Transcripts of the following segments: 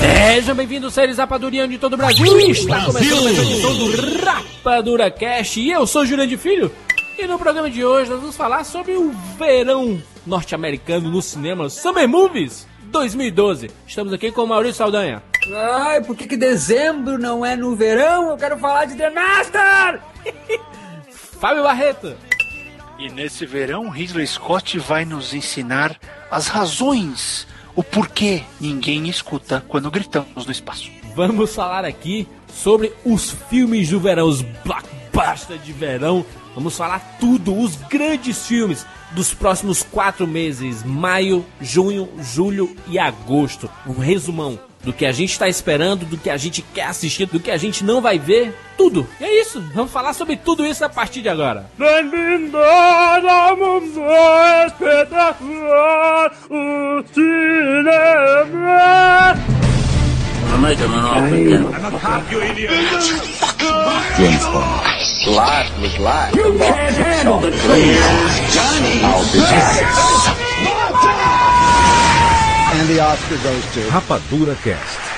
Sejam bem-vindos, seres rapadurianos de todo o Brasil. Está começando mais uma edição do Rapadura Cast. E eu sou Jurandir Filho. E no programa de hoje nós vamos falar sobre o verão norte-americano no cinema Summer Movies 2012. Estamos aqui com o Maurício Saldanha. Ai, por que, que dezembro não é no verão? Eu quero falar de The Master! Fábio Barreto. E nesse verão, Ridley Scott vai nos ensinar as razões o porquê ninguém escuta quando gritamos no espaço. Vamos falar aqui sobre os filmes do verão, os blockbusters de verão. Vamos falar tudo, os grandes filmes dos próximos quatro meses: maio, junho, julho e agosto. Um resumão do que a gente está esperando, do que a gente quer assistir, do que a gente não vai ver, tudo. E é isso, vamos falar sobre tudo isso a partir de agora. Bem-vindo vamos espetacular o cinema. James Bond. Life was life. You can't handle the truth. Johnny. I'll be back. And the Oscar goes to Rapadura Cast.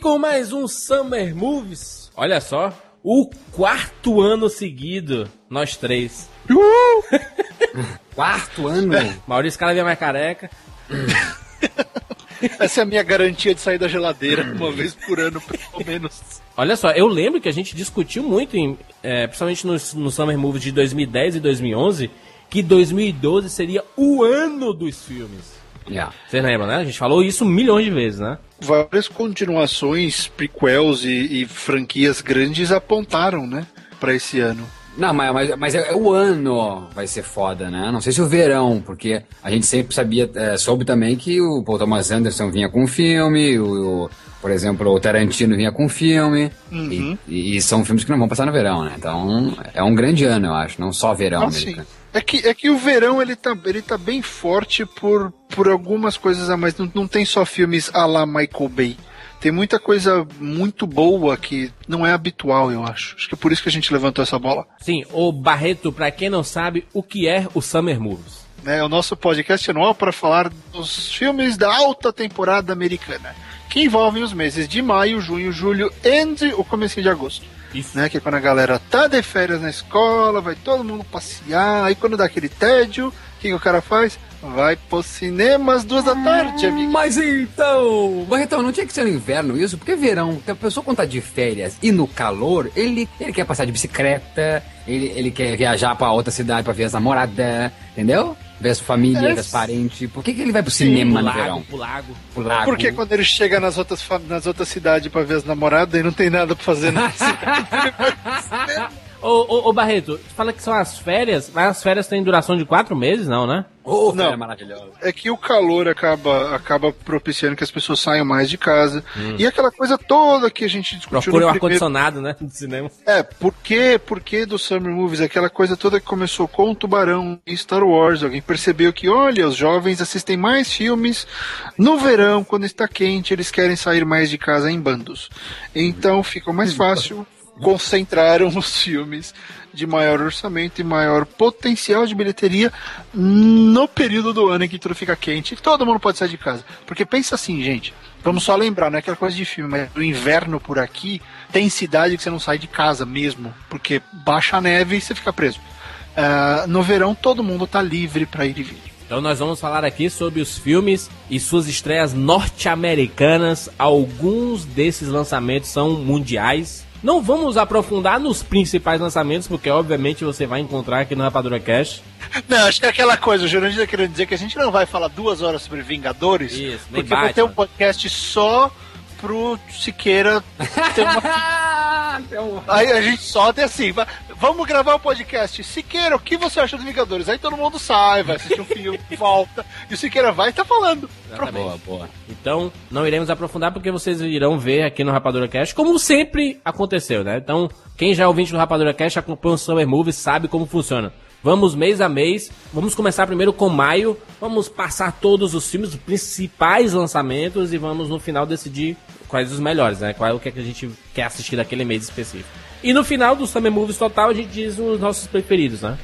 Com mais um Summer Movies. Olha só, o quarto ano seguido, nós três. Quarto ano? Maurício cada vez mais careca. Essa é a minha garantia de sair da geladeira uma vez por ano, pelo menos. Olha só, eu lembro que a gente discutiu muito, em, é, principalmente no, no Summer Movies de 2010 e 2011, que 2012 seria o ano dos filmes. Yeah. Vocês lembram, né? A gente falou isso milhões de vezes, né? Várias continuações, prequels e, e franquias grandes apontaram, né, pra esse ano. Não, mas, mas, mas é, é o ano vai ser foda, né? Não sei se o verão, porque a gente sempre sabia, é, soube também que o Paul Thomas Anderson vinha com um filme, o, o- por exemplo, o Tarantino vinha com um filme, Uhum. e, e são filmes que não vão passar no verão, né? Então é um grande ano, eu acho, não só verão Ah, sim. É que, é que o verão ele tá, ele tá bem forte por, por algumas coisas a mais. Não, não tem só filmes a la Michael Bay. Tem muita coisa muito boa que não é habitual, eu acho. Acho que é por isso que a gente levantou essa bola. Sim, o Barreto, pra quem não sabe, o que é o Summer Movies? né, o nosso podcast anual para falar dos filmes da alta temporada americana, que envolvem os meses de maio, junho, julho e o começo de agosto. Isso. Né, que é quando a galera tá de férias na escola, vai todo mundo passear, aí quando dá aquele tédio, o que, que o cara faz? Vai pro cinema às duas da tarde, amigo. Mas então, Barretão, não tinha que ser no inverno isso? Porque verão, a pessoa quando tá de férias e no calor, ele, ele quer passar de bicicleta, ele, ele quer viajar pra outra cidade pra ver as namoradas, entendeu? Sua família, É, ver os parentes. Por que, que ele vai pro cinema pro no lago, verão? pro lago. Pro lago. Porque quando ele chega nas outras, nas outras cidades pra ver as namoradas e não tem nada pra fazer na cidade. Ô, ô, ô, Barreto, tu fala que são as férias, mas as férias têm duração de quatro meses, não, né? Ô, Não. é é que o calor acaba, acaba propiciando que as pessoas saiam mais de casa. E aquela coisa toda que a gente discutiu Procura primeiro... ar-condicionado, né? No cinema. É, por quê? Por que do Summer Movies? Aquela coisa toda que começou com o Tubarão e Star Wars. Alguém percebeu que, olha, os jovens assistem mais filmes no verão, quando está quente, eles querem sair mais de casa em bandos. Então fica mais fácil concentraram os filmes de maior orçamento e maior potencial de bilheteria no período do ano em que tudo fica quente e todo mundo pode sair de casa. Porque pensa assim, gente, vamos só lembrar, não é aquela coisa de filme, mas o inverno por aqui tem cidade que você não sai de casa mesmo, porque baixa a neve e você fica preso. Uh, no verão todo mundo tá livre para ir e vir. Então nós vamos falar aqui sobre os filmes e suas estreias norte-americanas. Alguns desses lançamentos são mundiais. Não vamos aprofundar nos principais lançamentos, porque obviamente você vai encontrar aqui no Rapadura Cash. Não, acho que é aquela coisa, o Jurandir tá querendo dizer que a gente não vai falar duas horas sobre Vingadores, Isso, porque vai ter um podcast só pro Siqueira ter uma. Aí a gente solta assim, vamos gravar o um podcast. Siqueira, o que você acha dos Vingadores? Aí todo mundo sai, vai assistir um filme, volta, e o Siqueira vai e tá falando. Boa, boa. Então, não iremos aprofundar porque vocês irão ver aqui no Rapadura Cast, como sempre aconteceu, né? Então, quem já é ouvinte do Rapadura Cast, acompanha o Summer Movie, sabe como funciona. Vamos mês a mês. Vamos começar primeiro com maio. Vamos passar todos os filmes, os principais lançamentos e vamos no final decidir quais os melhores, né? Qual é o que a gente quer assistir daquele mês específico. E no final do Summer Movies total a gente diz os nossos preferidos, né?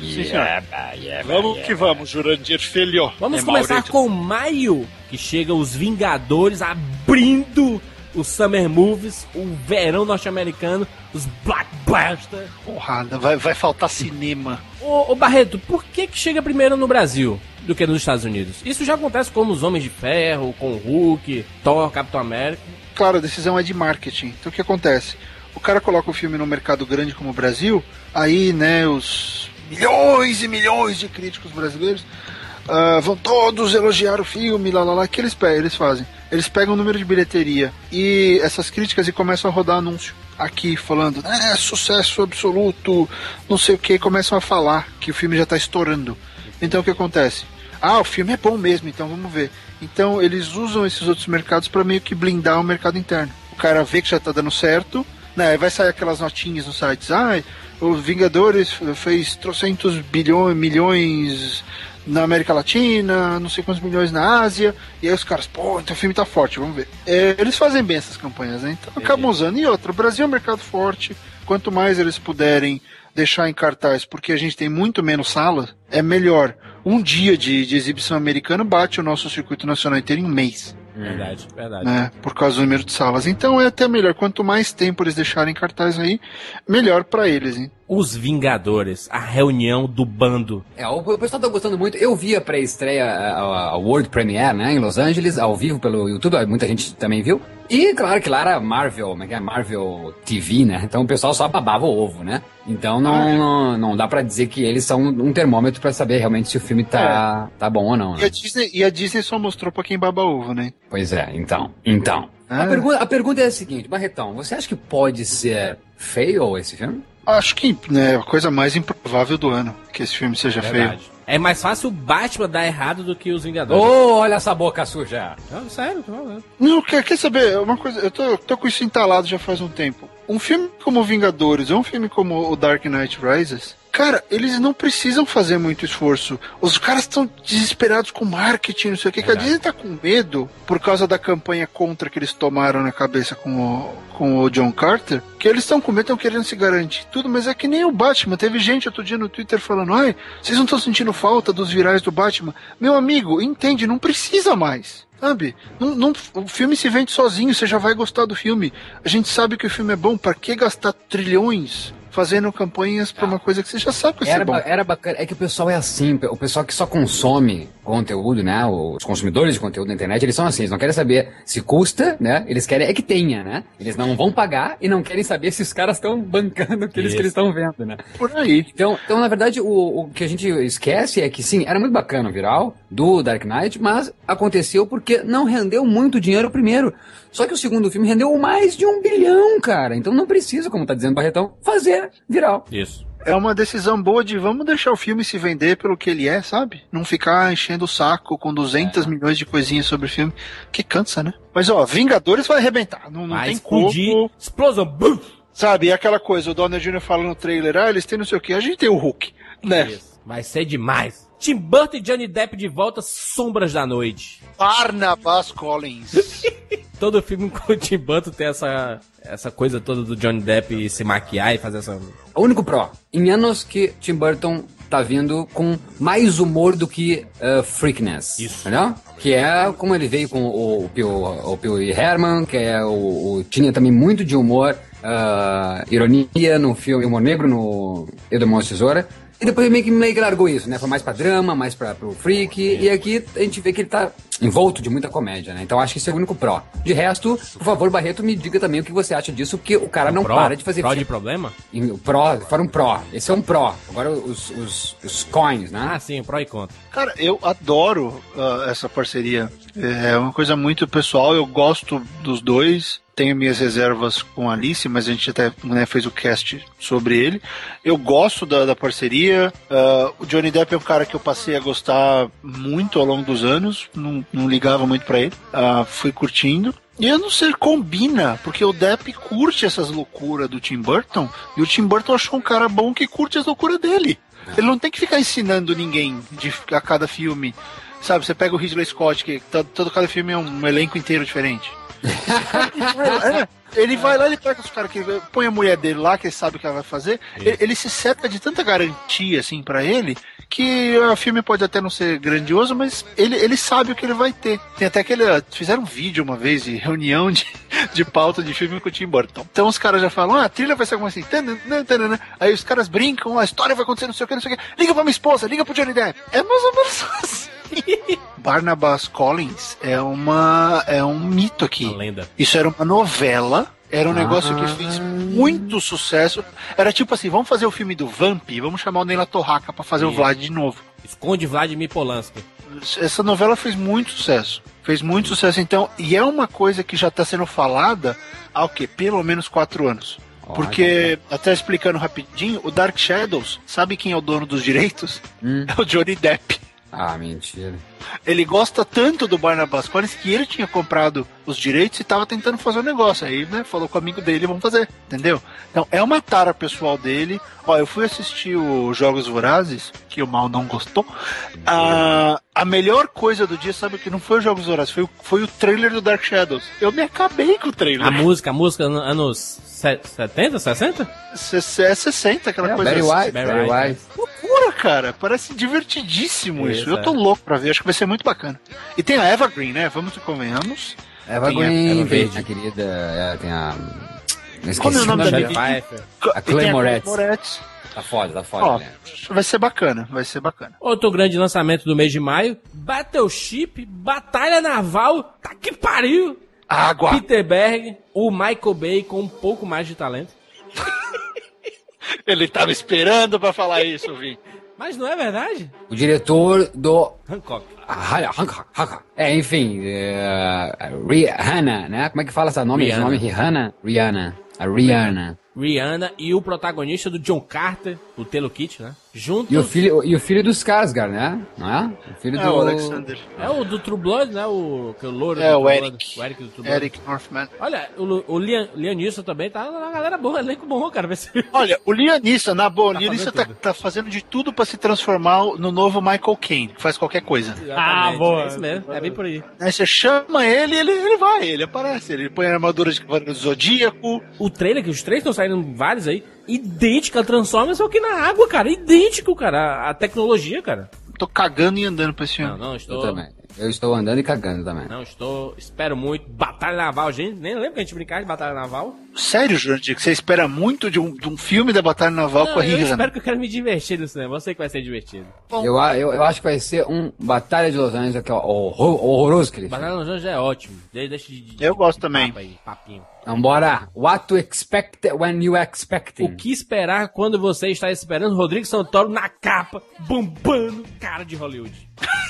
Yeah, yeah, vamos yeah, que vamos, Jurandir Filho. Vamos é começar Maurício. com maio, que chega os Vingadores abrindo os Summer Movies, o verão norte-americano, os Blackbuster. Porrada, vai, vai faltar cinema. Ô, ô, Barreto, por que, que chega primeiro no Brasil do que nos Estados Unidos? Isso já acontece com os Homens de Ferro, com o Hulk, Thor, Capitão América. Claro, a decisão é de marketing. Então o que acontece? Cara coloca o filme num mercado grande como o Brasil, aí, né, os milhões e milhões de críticos brasileiros uh, vão todos elogiar o filme, lá lá lá, que eles, eles fazem? Eles pegam o número de bilheteria e essas críticas e começam a rodar anúncio aqui falando, é sucesso absoluto, não sei o que, começam a falar que o filme já está estourando. Então o que acontece? Ah, o filme é bom mesmo, então vamos ver. Então eles usam esses outros mercados para meio que blindar o mercado interno. O cara vê que já está dando certo, né? Vai sair aquelas notinhas nos sites, ah, os Vingadores fez trocentos bilhões, milhões na América Latina, não sei quantos milhões na Ásia, e aí os caras, pô, então o filme tá forte, vamos ver. É, eles fazem bem essas campanhas, né? Então acabam usando. E outra, o Brasil é um mercado forte, quanto mais eles puderem deixar em cartaz, porque a gente tem muito menos sala, é melhor. Um dia de, de exibição americana bate o nosso circuito nacional inteiro em um mês. Verdade, verdade. Né, por causa do número de salas. Então é até melhor. Quanto mais tempo eles deixarem cartaz aí, melhor para eles, hein? Os Vingadores, a reunião do bando. É, o, o pessoal tá gostando muito. Eu vi a pré-estreia, a, a, World Premiere, né, em Los Angeles, ao vivo pelo YouTube, muita gente também viu. E claro que lá era Marvel, é, é Marvel TV, né? Então o pessoal só babava o ovo, né? Então não, ah, é. não, não, dá para dizer que eles são um termômetro para saber realmente se o filme tá, é. tá bom ou não. Né? E, a Disney, e a Disney só mostrou pra quem baba ovo, né? Pois é, então. Então. Ah. A, pergunta, a pergunta é a seguinte, Barretão, você acha que pode ser fail esse filme? Acho que né, é a coisa mais improvável do ano que esse filme seja Verdade. feio. É mais fácil o Batman dar errado do que os Vingadores. Oh, olha essa boca suja. Não, sério, tô falando. Não, quer, quer saber? Uma coisa, eu tô, tô com isso entalado já faz um tempo. Um filme como Vingadores ou um filme como o Dark Knight Rises, Cara, eles não precisam fazer muito esforço. Os caras estão desesperados com marketing, não sei o que. Que a Disney tá com medo por causa da campanha contra que eles tomaram na cabeça com o, com o John Carter. Que eles estão com medo, estão querendo se garantir tudo, mas é que nem o Batman. Teve gente outro dia no Twitter falando: ai, vocês não estão sentindo falta dos virais do Batman? Meu amigo, entende, não precisa mais. Sabe? Não, não, o filme se vende sozinho, você já vai gostar do filme. A gente sabe que o filme é bom, para que gastar trilhões fazendo campanhas pra uma coisa que você já sabe que vai era, ser bom. Era bacana. É que o pessoal é assim, o pessoal que só consome conteúdo, né? Os consumidores de conteúdo na internet, eles são assim, eles não querem saber se custa, né? Eles querem é que tenha, né? Eles não vão pagar e não querem saber se os caras estão bancando aqueles que eles estão vendo, né? Por aí. Então, então na verdade, o, o que a gente esquece é que sim, era muito bacana o viral do Dark Knight, mas aconteceu porque não rendeu muito dinheiro primeiro. Só que o segundo filme rendeu mais de um bilhão, cara. Então não precisa, como tá dizendo Barretão, fazer viral. Isso. É uma decisão boa de vamos deixar o filme se vender pelo que ele é, sabe? Não ficar enchendo o saco com 200 é. milhões de coisinhas sobre o filme, que cansa, né? Mas ó, Vingadores vai arrebentar. Não, não vai tem explodir, como. Explosão, bum! Sabe, e aquela coisa, o Donald Jr. falando no trailer, ah, eles têm não sei o que, a gente tem o Hulk, né? Isso. Vai ser demais. Tim Burton e Johnny Depp de volta, Sombras da Noite. Barnabas Collins. todo filme com o Tim Burton tem essa, essa coisa toda do Johnny Depp se maquiar e fazer essa. O único pró. Em anos que Tim Burton tá vindo com mais humor do que uh, freakness. Isso. Entendeu? Que é como ele veio com o, o, Pio, o Pio Herman, que é o, o, tinha também muito de humor, uh, ironia no filme Humor Negro no Edomão Tesoura. E depois meio que, meio que largou isso, né? Foi mais pra drama, mais pra, pro freak. E aqui a gente vê que ele tá envolto de muita comédia, né? Então acho que esse é o único pró. De resto, por favor, Barreto, me diga também o que você acha disso, porque o cara não Pró? para de fazer Pró de problema? E o Pró, fora um pró. Esse é um pró. Agora os, os, os coins, né? Ah, sim, pró e contra. Cara, eu adoro ah, essa parceria. É uma coisa muito pessoal. Eu gosto dos dois. Tenho minhas reservas com a Alice, mas a gente até né, fez o cast sobre ele. Eu gosto da, da parceria. Ah, o Johnny Depp é um cara que eu passei a gostar muito ao longo dos anos. Não, não ligava muito pra ele. Ah, fui curtindo. E eu não sei, combina, porque o Depp curte essas loucuras do Tim Burton, e o Tim Burton achou um cara bom que curte as loucuras dele. Ele não tem que ficar ensinando ninguém de, a cada filme. Sabe, você pega o Ridley Scott, que todo, todo cada filme é um elenco inteiro diferente. É, ele vai lá, ele pega os caras que põe a mulher dele lá, que ele sabe o que ela vai fazer. Ele, ele se cerca de tanta garantia assim pra ele que o filme pode até não ser grandioso, mas ele, ele sabe o que ele vai ter. Tem até aquele. Fizeram um vídeo uma vez de reunião de, de pauta de filme com o Tim Burton. Então os caras já falam: ah, a trilha vai ser como assim. tanana, tanana. Aí os caras brincam, a história vai acontecer, não sei o que, não sei o que. Liga pra minha esposa, liga pro Johnny Depp. É mais ou menos assim. Barnabas Collins é uma é um mito aqui. Uma lenda. Isso era uma novela. Era um negócio que fez muito sucesso. Era tipo assim, vamos fazer o filme do Vamp, vamos chamar o Neila Torraca pra fazer o. Vlad de novo. Esconde Vladimir Polanski. Essa novela fez muito sucesso. Fez muito sucesso, então, e é uma coisa que já está sendo falada há o quê? Pelo menos quatro anos. Olha. Porque, até explicando rapidinho, o Dark Shadows, sabe quem é o dono dos direitos? Hum. É o Johnny Depp. Ah, mentira. Ele gosta tanto do Barnabas Collins que ele tinha comprado os direitos e estava tentando fazer o negócio. Aí, né, falou com o amigo dele, vamos fazer, entendeu? Então, é uma tara pessoal dele. Ó, eu fui assistir os Jogos Vorazes, que o Mal não gostou. Ah, a melhor coisa do dia, sabe o que não foi os Jogos Vorazes, foi, o- foi o trailer do Dark Shadows. Eu me acabei com o trailer. A música, a música an- anos se- 70, 60? C- É 60, aquela É, coisa Barry assim. White, Barry White. Loucura, cara. Parece divertidíssimo isso. Isso, Eu tô louco pra ver. Acho que vai ser muito bacana. E tem a Evergreen, né? Vamos convenhamos. Eva Tem a- Green, Eva tem Verde. a querida, é, tem a... não Como é o esqueci nome da? Pfeiffer. A Clay Moretz. Moretz. Tá foda, tá foda. Ó, né? vai ser bacana, vai ser bacana. Outro grande lançamento do mês de maio, Battleship, Batalha Naval, tá que pariu! Água! Peter Berg, o Michael Bay com um pouco mais de talento. Ele tava esperando pra falar isso, Vim. Mas não é verdade? O diretor do... Hancock. Ah, Hancock, Hancock. É, enfim, é, Rihanna, né? Como é que fala esse nome? Esse Rihanna. nome Rihanna? Rihanna. A Rihanna. Rihanna e o protagonista do John Carter, o Telo Kit, né? Juntos. E o filho, e o filho dos Skarsgård, né? Não é? O filho É do... o Alexander. É o do True Blood, né? O, que é o louro É, do o True Eric. Blood. O Eric do True Blood. Eric Northman. Olha, o, o Neeson também tá uma galera boa, elenco bom, cara. Vai ser... Olha, o Lianissa, na boa, o Tá Lianissa tá, tá fazendo de tudo pra se transformar no novo Michael Caine, que faz qualquer coisa. Ah, boa. É isso mesmo, é bem por aí. Aí você chama ele, ele, ele vai, ele aparece. Ele põe a armadura de Cavaleiro do Zodíaco. O trailer, que os três estão saindo vários aí, idêntica a Transformers, só que na água, cara. Idêntico, cara. A, a tecnologia, cara. Tô cagando e andando pra esse Não, filme. não, Eu estou. também. Eu estou andando e cagando também. Não, estou. Espero muito. Batalha Naval, gente. Nem lembro que a gente brincava de Batalha Naval. Sério, Jurandir, que você espera muito de um, de um filme da Batalha Naval Não, com a eu Rihanna? espero que eu quero me divertir no cinema. Eu sei que vai ser divertido. Eu, a- eu, eu acho que vai ser um Batalha de Los Angeles, que é horror, horroroso, que ele fez. Batalha Naval já é ótimo. De- Deixa de. de- Eu gosto também. papo aí, papinho. Vambora. What to expect when you expecting. O que esperar quando você está esperando Rodrigo Santoro na capa, bombando cara de Hollywood?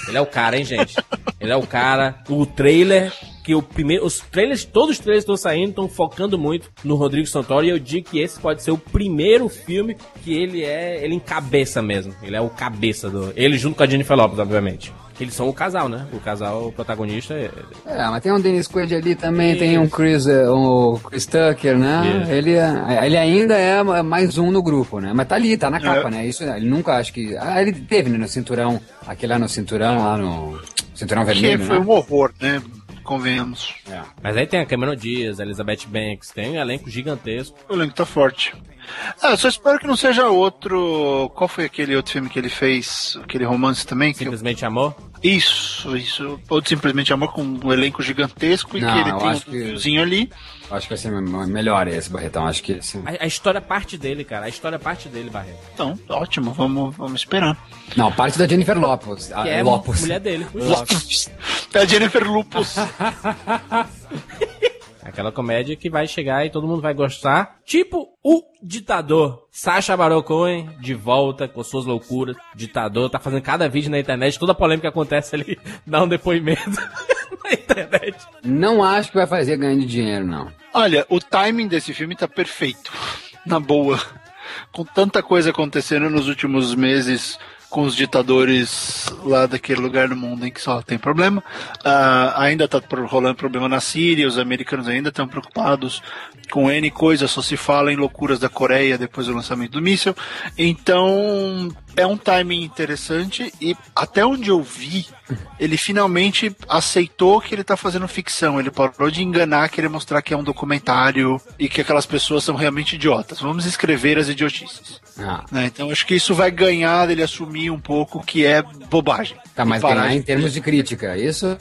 Ele é o cara, hein, gente? Ele é o cara. O trailer, que o primeiro. Os trailers, todos os trailers estão saindo, estão focando muito no Rodrigo Santoro. E eu digo que esse pode ser o primeiro filme que ele é. Ele encabeça mesmo. Ele é o cabeça do. Ele junto com a Jennifer Lopez, obviamente. Eles são o casal, né? O casal, o protagonista. é- É, mas tem um Dennis Quaid ali também, tem um Chris, eh, um Chris Tucker, né? Isso. Ele, é- ele ainda é mais um no grupo, né? Mas tá ali, tá na capa, né? Isso, ele nunca acho que... Ah, ele teve, né, no cinturão, aquele lá no cinturão, lá no cinturão Que vermelho, foi né? um horror, né? Convenhamos. Mas aí tem a Cameron Diaz, a Elizabeth Banks, tem um elenco gigantesco. O elenco tá forte. Ah, só espero que não seja outro. Qual foi aquele outro filme que ele fez? Aquele romance também? que eu- Simplesmente Amor. Isso, isso. Ou simplesmente amor com um elenco gigantesco e Não, que ele tem um acho que- fiozinho ali. Acho que vai ser me- melhor esse, Barretão. Acho que esse... A, a história parte dele, cara. A história parte dele, Barreto. Então, ótimo, vamos, vamos esperar. Não, parte da Jennifer Lopez. A, Que é a Lopez. mulher dele. É a Jennifer Lupus. Aquela comédia que vai chegar e todo mundo vai gostar. Tipo o ditador. Sacha Baron Cohen de volta com suas loucuras. Ditador tá fazendo cada vídeo na internet. Toda polêmica que acontece ele dá um depoimento na internet. Não acho que vai fazer ganhando dinheiro, não. Olha, o timing desse filme tá perfeito. Na boa. Com tanta coisa acontecendo nos últimos meses com os ditadores lá daquele lugar do mundo em que só tem problema. Ah, ainda tá pro- rolando problema na Síria, os americanos ainda estão preocupados com N coisas, só se fala em loucuras da Coreia depois do lançamento do míssil. Então, é um timing interessante e até onde eu vi, ele finalmente aceitou que ele tá fazendo ficção. Ele parou de enganar, querer mostrar que é um documentário e que aquelas pessoas são realmente idiotas. Vamos escrever as idiotices. Ah, né? Então acho que isso vai ganhar dele assumir um pouco que é bobagem. tá, mas ganhar em termos de crítica, isso?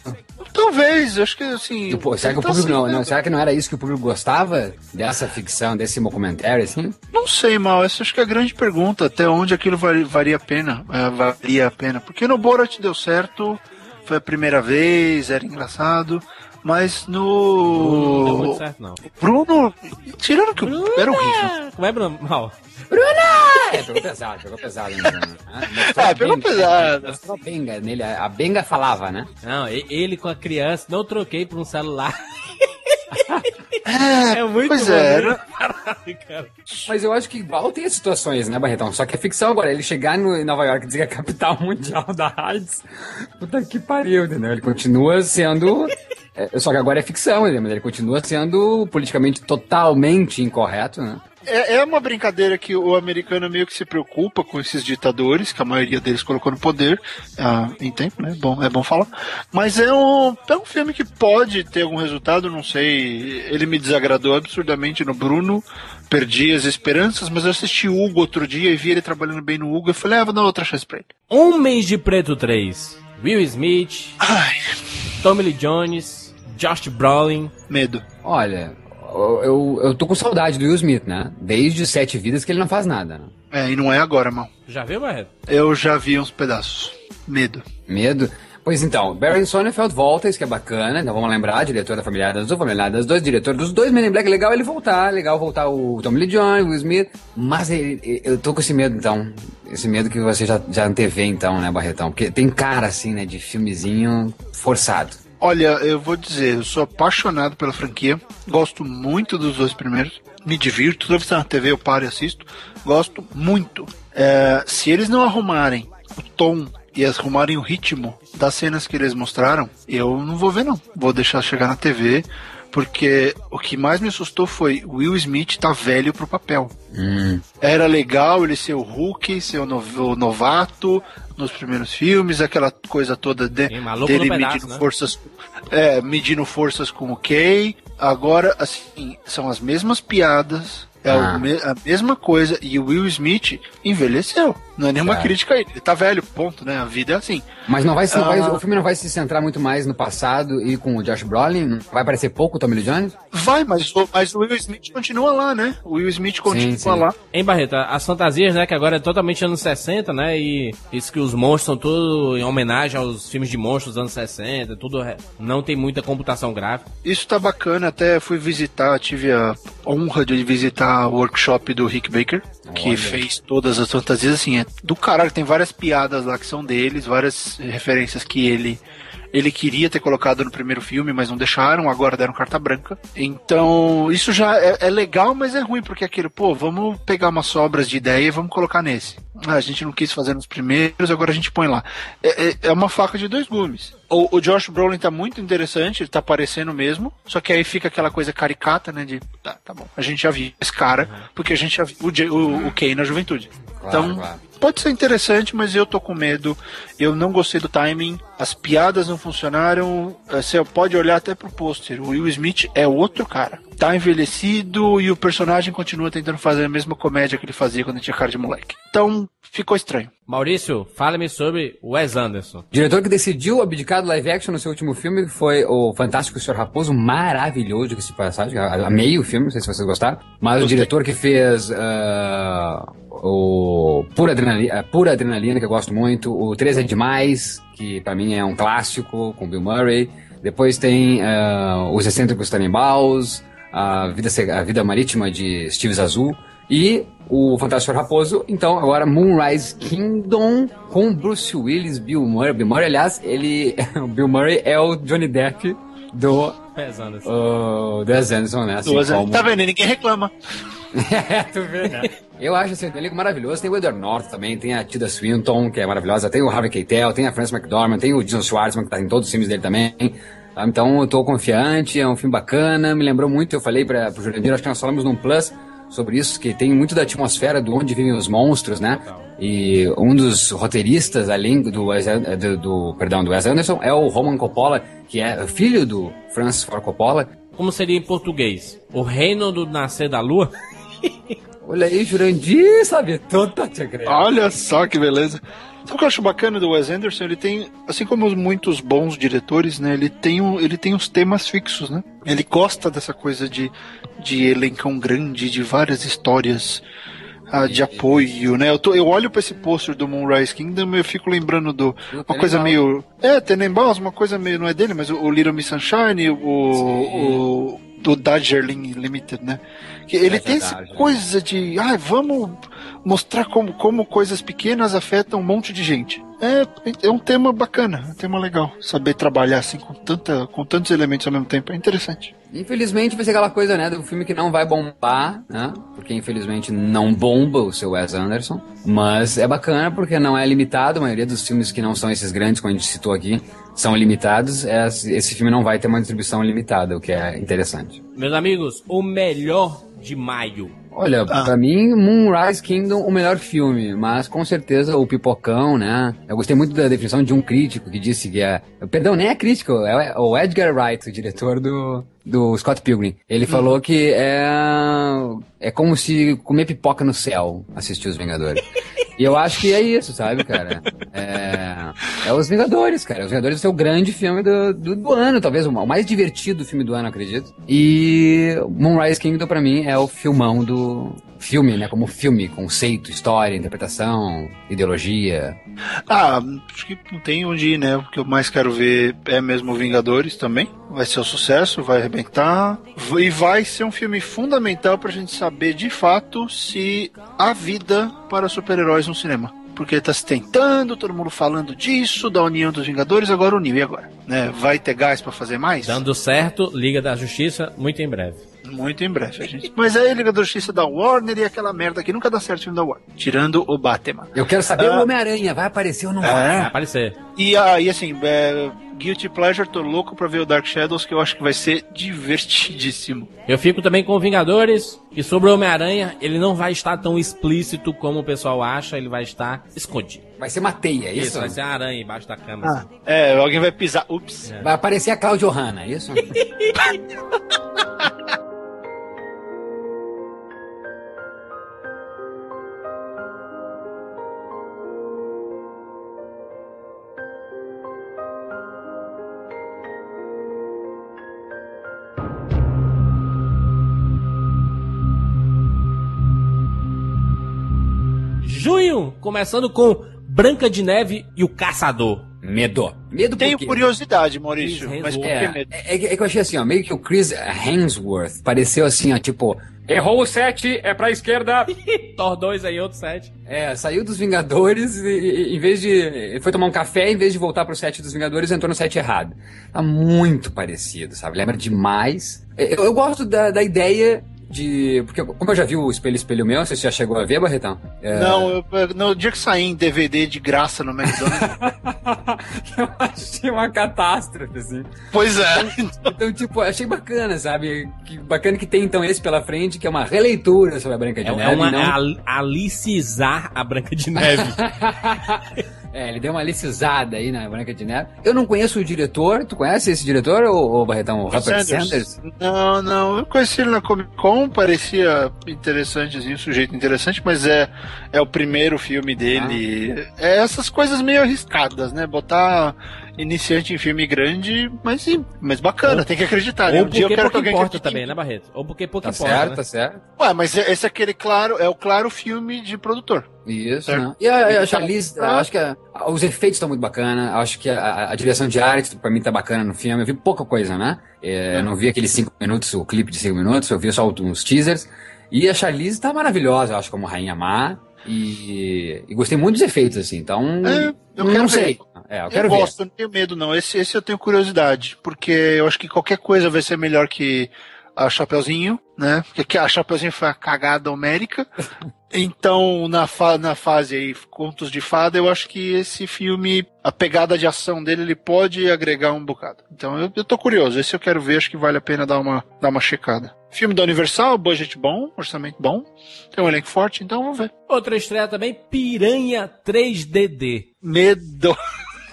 Talvez, acho que assim. Pô, será que o tá público não, aceitando. não- Será que não era isso que o público gostava? Dessa ficção, desse documentário, assim? Não sei, mal. Essa acho que é a grande pergunta. Até onde aquilo vari- valia a pena? É, valia a pena. Porque no Borat deu certo, foi a primeira vez, era engraçado. Mas Não deu muito no. certo, não. Bruno, tirando que o- era horrível. Como é, Bruno? Mal. É, pegou pesado, pegou pesado. Né? É, pegou pesado. Mostrou a benga nele, a benga falava, né? Não, ele com a criança, não troquei por um celular. É, É muito pois bom, é, né? cara. Mas eu acho que igual tem as situações, né, Barretão? Só que é ficção agora. Ele chegar no, em Nova York e dizer que é a capital mundial da AIDS. Puta que pariu, entendeu? Ele continua sendo. É, só que agora é ficção, entendeu? Mas ele continua sendo politicamente totalmente incorreto, né? É, é uma brincadeira que o americano meio que se preocupa com esses ditadores, que a maioria deles colocou no poder, ah, em tempo, né? Bom, é bom falar. Mas é um, é um filme que pode ter algum resultado, não sei. Ele me desagradou absurdamente no Bruno, perdi as esperanças, mas eu assisti o Hugo outro dia e vi ele trabalhando bem no Hugo. Eu falei, ah, vou dar outra chance pra ele. Homens de Preto 3. Will Smith, Ai, Tommy Lee Jones, Josh Brolin. medo. Olha, eu, eu, tô com saudade do Will Smith, né? Desde Sete Vidas que ele não faz nada, né? É, e não é agora, mal. Já viu, Barreto? Eu já vi uns pedaços. Medo. Medo. Pois então, Baron Sonnenfeld volta, isso que é bacana. Então vamos lembrar, diretor da Família das Duas, Família das Dois, diretor dos dois Men in Black. Legal ele voltar, legal voltar o Tom Lee Jones, o Will Smith. Mas ele- ele- eu tô com esse medo, então. Esse medo que você já, já antevê, então, né, Barretão? Porque tem cara, assim, né, de filmezinho forçado. Olha, eu vou dizer, eu sou apaixonado pela franquia, gosto muito dos dois primeiros, me divirto, toda vez que tá na TV eu paro e assisto, gosto muito. É, se eles não arrumarem o tom e arrumarem o ritmo das cenas que eles mostraram, eu não vou ver não, vou deixar chegar na TV, porque o que mais me assustou foi Will Smith tá velho pro papel. Hum. Era legal ele ser o Hulk, ser o novato nos primeiros filmes, aquela coisa toda de, Sim, dele pedaço, medindo né? forças, é, medindo forças com o Kay. Agora, assim, são as mesmas piadas, é Ah. me- a mesma coisa e o Will Smith envelheceu. Não é nenhuma Certo. crítica a ele, ele tá velho, ponto, né? A vida é assim. Mas não vai, se- não vai- Ah. o filme não vai se centrar muito mais no passado e com o Josh Brolin? Vai aparecer pouco o Tommy Lee Jones? Vai, mas, o- mas o Will Smith continua lá, né? O Will Smith continua sim. lá. Em Barreto, as fantasias, né, que agora é totalmente anos 60, né, e isso que os monstros são tudo em homenagem aos filmes de monstros dos anos 60, tudo re- não tem muita computação gráfica. Isso tá bacana, até fui visitar, tive a honra de visitar o workshop do Rick Baker, que Olha. fez todas as fantasias, assim, é do caralho, tem várias piadas lá que são deles, várias referências que ele ele queria ter colocado no primeiro filme, mas não deixaram, agora deram carta branca. Então, isso já é, é legal, mas é ruim, porque é aquele, pô, vamos pegar umas sobras de ideia e vamos colocar nesse. Ah, a gente não quis fazer nos primeiros, agora a gente põe lá. É, é- é uma faca de dois gumes. O, o Josh Brolin tá muito interessante, ele tá aparecendo mesmo, só que aí fica aquela coisa caricata, né, de, tá, tá bom, a gente já viu esse cara, porque a gente já viu o, o, o Kay na juventude. então, claro. Pode ser interessante, mas eu tô com medo. Eu não gostei do timing, as piadas não funcionaram. eh, Você pode olhar até pro pôster. O Will Smith é outro cara. Tá envelhecido e o personagem continua tentando fazer a mesma comédia que ele fazia quando tinha cara de moleque. Então, ficou estranho. Maurício, fale-me sobre Wes Anderson. O diretor que decidiu abdicar do live action no seu último filme foi o Fantástico Senhor Raposo, maravilhoso, que se passagem. Amei o filme, não sei se vocês gostaram. Mas o diretor que fez ah, o Pura Adrenalina, Pura Adrenalina, que eu gosto muito, o 3 é Demais, que pra mim é um clássico, com Bill Murray. Depois tem ah, Os Excêntricos Tannenbaums, a vida, a vida Marítima de Steve Zazul. E o Fantástico Raposo, então agora Moonrise Kingdom com Bruce Willis, Bill Murray. Bill Murray, aliás, ele. o Bill Murray é o Johnny Depp do. Wes Anderson. Uh, Anderson, né? Assim Duas- como... Tá vendo? Ninguém reclama. É, tu vê, né? Eu acho assim, um elenco maravilhoso. Tem o Edward Norton também, tem a Tilda Swinton, que é maravilhosa, tem o Harvey Keitel, tem a Frances McDormand, tem o Jason Schwartzman, que tá em todos os filmes dele também. Tá? Então eu tô confiante, é um filme bacana, me lembrou muito, eu falei pra, pro Jurandir, acho que nós falamos num Plus sobre isso, que tem muito da atmosfera do onde vivem os monstros, né? E um dos roteiristas, além do, do, do- perdão, do Wes Anderson, é o Roman Coppola, que é filho do Francis Ford Coppola, Como seria em português? O reino do nascer da lua? Olha aí, Jurandir, sabe? Toda te acredito. Olha só que beleza. Sabe o que eu acho bacana do Wes Anderson? Ele tem, assim como os muitos bons diretores, né? Ele tem, um, ele tem os temas fixos, né? Ele gosta dessa coisa de, de elencão grande, de várias histórias ah, de apoio, né? Eu, tô, eu olho pra esse pôster do Moonrise Kingdom e eu fico lembrando do uma coisa meio. É, Tenenbaums, uma coisa meio. Não é dele, mas o, o Little Miss Sunshine, o. o do Darjeeling Limited, né? Que ele tem essa Darjeeling. coisa de, ah, vamos mostrar como, como coisas pequenas afetam um monte de gente. É, é um tema bacana, é um tema legal. Saber trabalhar assim com, tanta, com tantos elementos ao mesmo tempo é interessante. Infelizmente vai ser aquela coisa, né, do filme que não vai bombar, né? Porque infelizmente não bomba o seu Wes Anderson. Mas é bacana porque não é limitado. A maioria dos filmes que não são esses grandes, como a gente citou aqui, são limitados. É, Esse filme não vai ter uma distribuição limitada, o que é interessante. Meus amigos, o melhor de maio. Olha, pra mim, Moonrise Kingdom, o melhor filme, mas com certeza o Pipocão, né? Eu gostei muito da definição de um crítico que disse que é. Perdão, nem é crítico, é o Edgar Wright, o diretor do, do Scott Pilgrim. Ele falou que é. É como se comer pipoca no céu assistir Os Vingadores. E eu acho que é isso, sabe, cara? É, é Os Vingadores, cara. Os Vingadores é o grande filme do, do, do ano, talvez o mais divertido filme do ano, acredito. E Moonrise Kingdom, pra mim, é o filmão do filme, né? Como filme, conceito, história, interpretação, ideologia. Ah, acho que não tem onde ir, né? O que eu mais quero ver é mesmo Vingadores também. Vai ser um sucesso, vai arrebentar. E vai ser um filme fundamental pra gente saber de fato se há vida para super-heróis no cinema. Porque tá se tentando, todo mundo falando disso, da união dos Vingadores, agora uniu, e agora? Né? Vai ter gás pra fazer mais? Dando certo, Liga da Justiça, muito em breve. Muito em breve, gente. Mas aí, Liga da Justiça da Warner e aquela merda que nunca dá certo o filme da Warner. Tirando o Batman. Eu quero saber Ah. o Homem-Aranha, vai aparecer ou não vai? Vai É. aparecer. E aí, assim, é, Guilty Pleasure, tô louco pra ver o Dark Shadows, que eu acho que vai ser divertidíssimo. Eu fico também com Vingadores. E sobre o Homem-Aranha, ele não vai estar tão explícito como o pessoal acha, ele vai estar escondido. Vai ser uma teia, é Isso, isso? vai ser uma aranha embaixo da cama. assim. É, alguém vai pisar. Ups. Vai aparecer a Claudio Hanna, é isso? começando com Branca de Neve e o Caçador. Medo. Medo Tenho por quê? curiosidade, Maurício, mas por que É, medo? é, é que eu achei assim, ó, meio que o Chris Hemsworth pareceu assim, ó, tipo, errou o 7, é pra esquerda. Thor 2 aí, outro 7. É, saiu dos Vingadores e, e- em vez de. Foi tomar um café, em vez de voltar pro set dos Vingadores, entrou no set errado. Tá muito parecido, sabe? Lembra demais. Eu, eu gosto da, da ideia de. Porque, como eu já vi o Espelho Espelho Meu, você já chegou a ver, Barretão? É... Não, eu, no dia que sair em DVD de graça no McDonald's. eu achei uma catástrofe, assim. Pois é. Então, então, tipo, achei bacana, sabe? Que bacana que tem então esse pela frente, que é uma releitura sobre a Branca de é, Neve. É uma não... alicizar a Branca de Neve. É, ele deu uma alicizada aí na Branca de Neve. Eu não conheço o diretor. Tu conhece esse diretor, ou, ou Barretão? O Robert Sanders. Sanders? Não, não. Eu conheci ele na Comic Con, parecia interessante, assim, um sujeito interessante, mas é, é o primeiro filme dele. Ah. É essas coisas meio arriscadas, né? Botar iniciante em filme grande, mas, mas bacana, ou, tem que acreditar. Né? Ou um porque dia eu quero que alguém importa também, né, Barreto? Ou porque pouco tá importa. Certo, né? tá certo. Ué, mas esse é aquele claro, é o claro filme de produtor. Isso, né? E a, a Charlize, acho que a, os efeitos estão muito bacana, acho que a, a, direção de arte pra mim tá bacana no filme. Eu vi pouca coisa, né? É, eu não vi aqueles 5 minutos, o clipe de 5 minutos, eu vi só uns teasers. E a Charlize tá maravilhosa, eu acho, como Rainha Má. E, e gostei muito dos efeitos, assim, então. É, eu não sei. É, eu quero eu gosto, ver. não tenho medo, não. Esse, esse eu tenho curiosidade, porque eu acho que qualquer coisa vai ser melhor que a Chapeuzinho, né? Porque a Chapeuzinho foi a cagada homérica. Então, na, fa na fase aí, Contos de Fada, eu acho que esse filme, a pegada de ação dele, ele pode agregar um bocado. Então, eu, eu tô curioso. Esse eu quero ver, acho que vale a pena dar uma, dar uma checada. Filme da Universal, budget bom, orçamento bom, tem um elenco forte, então vamos ver. Outra estreia também, Piranha 3DD. Medo.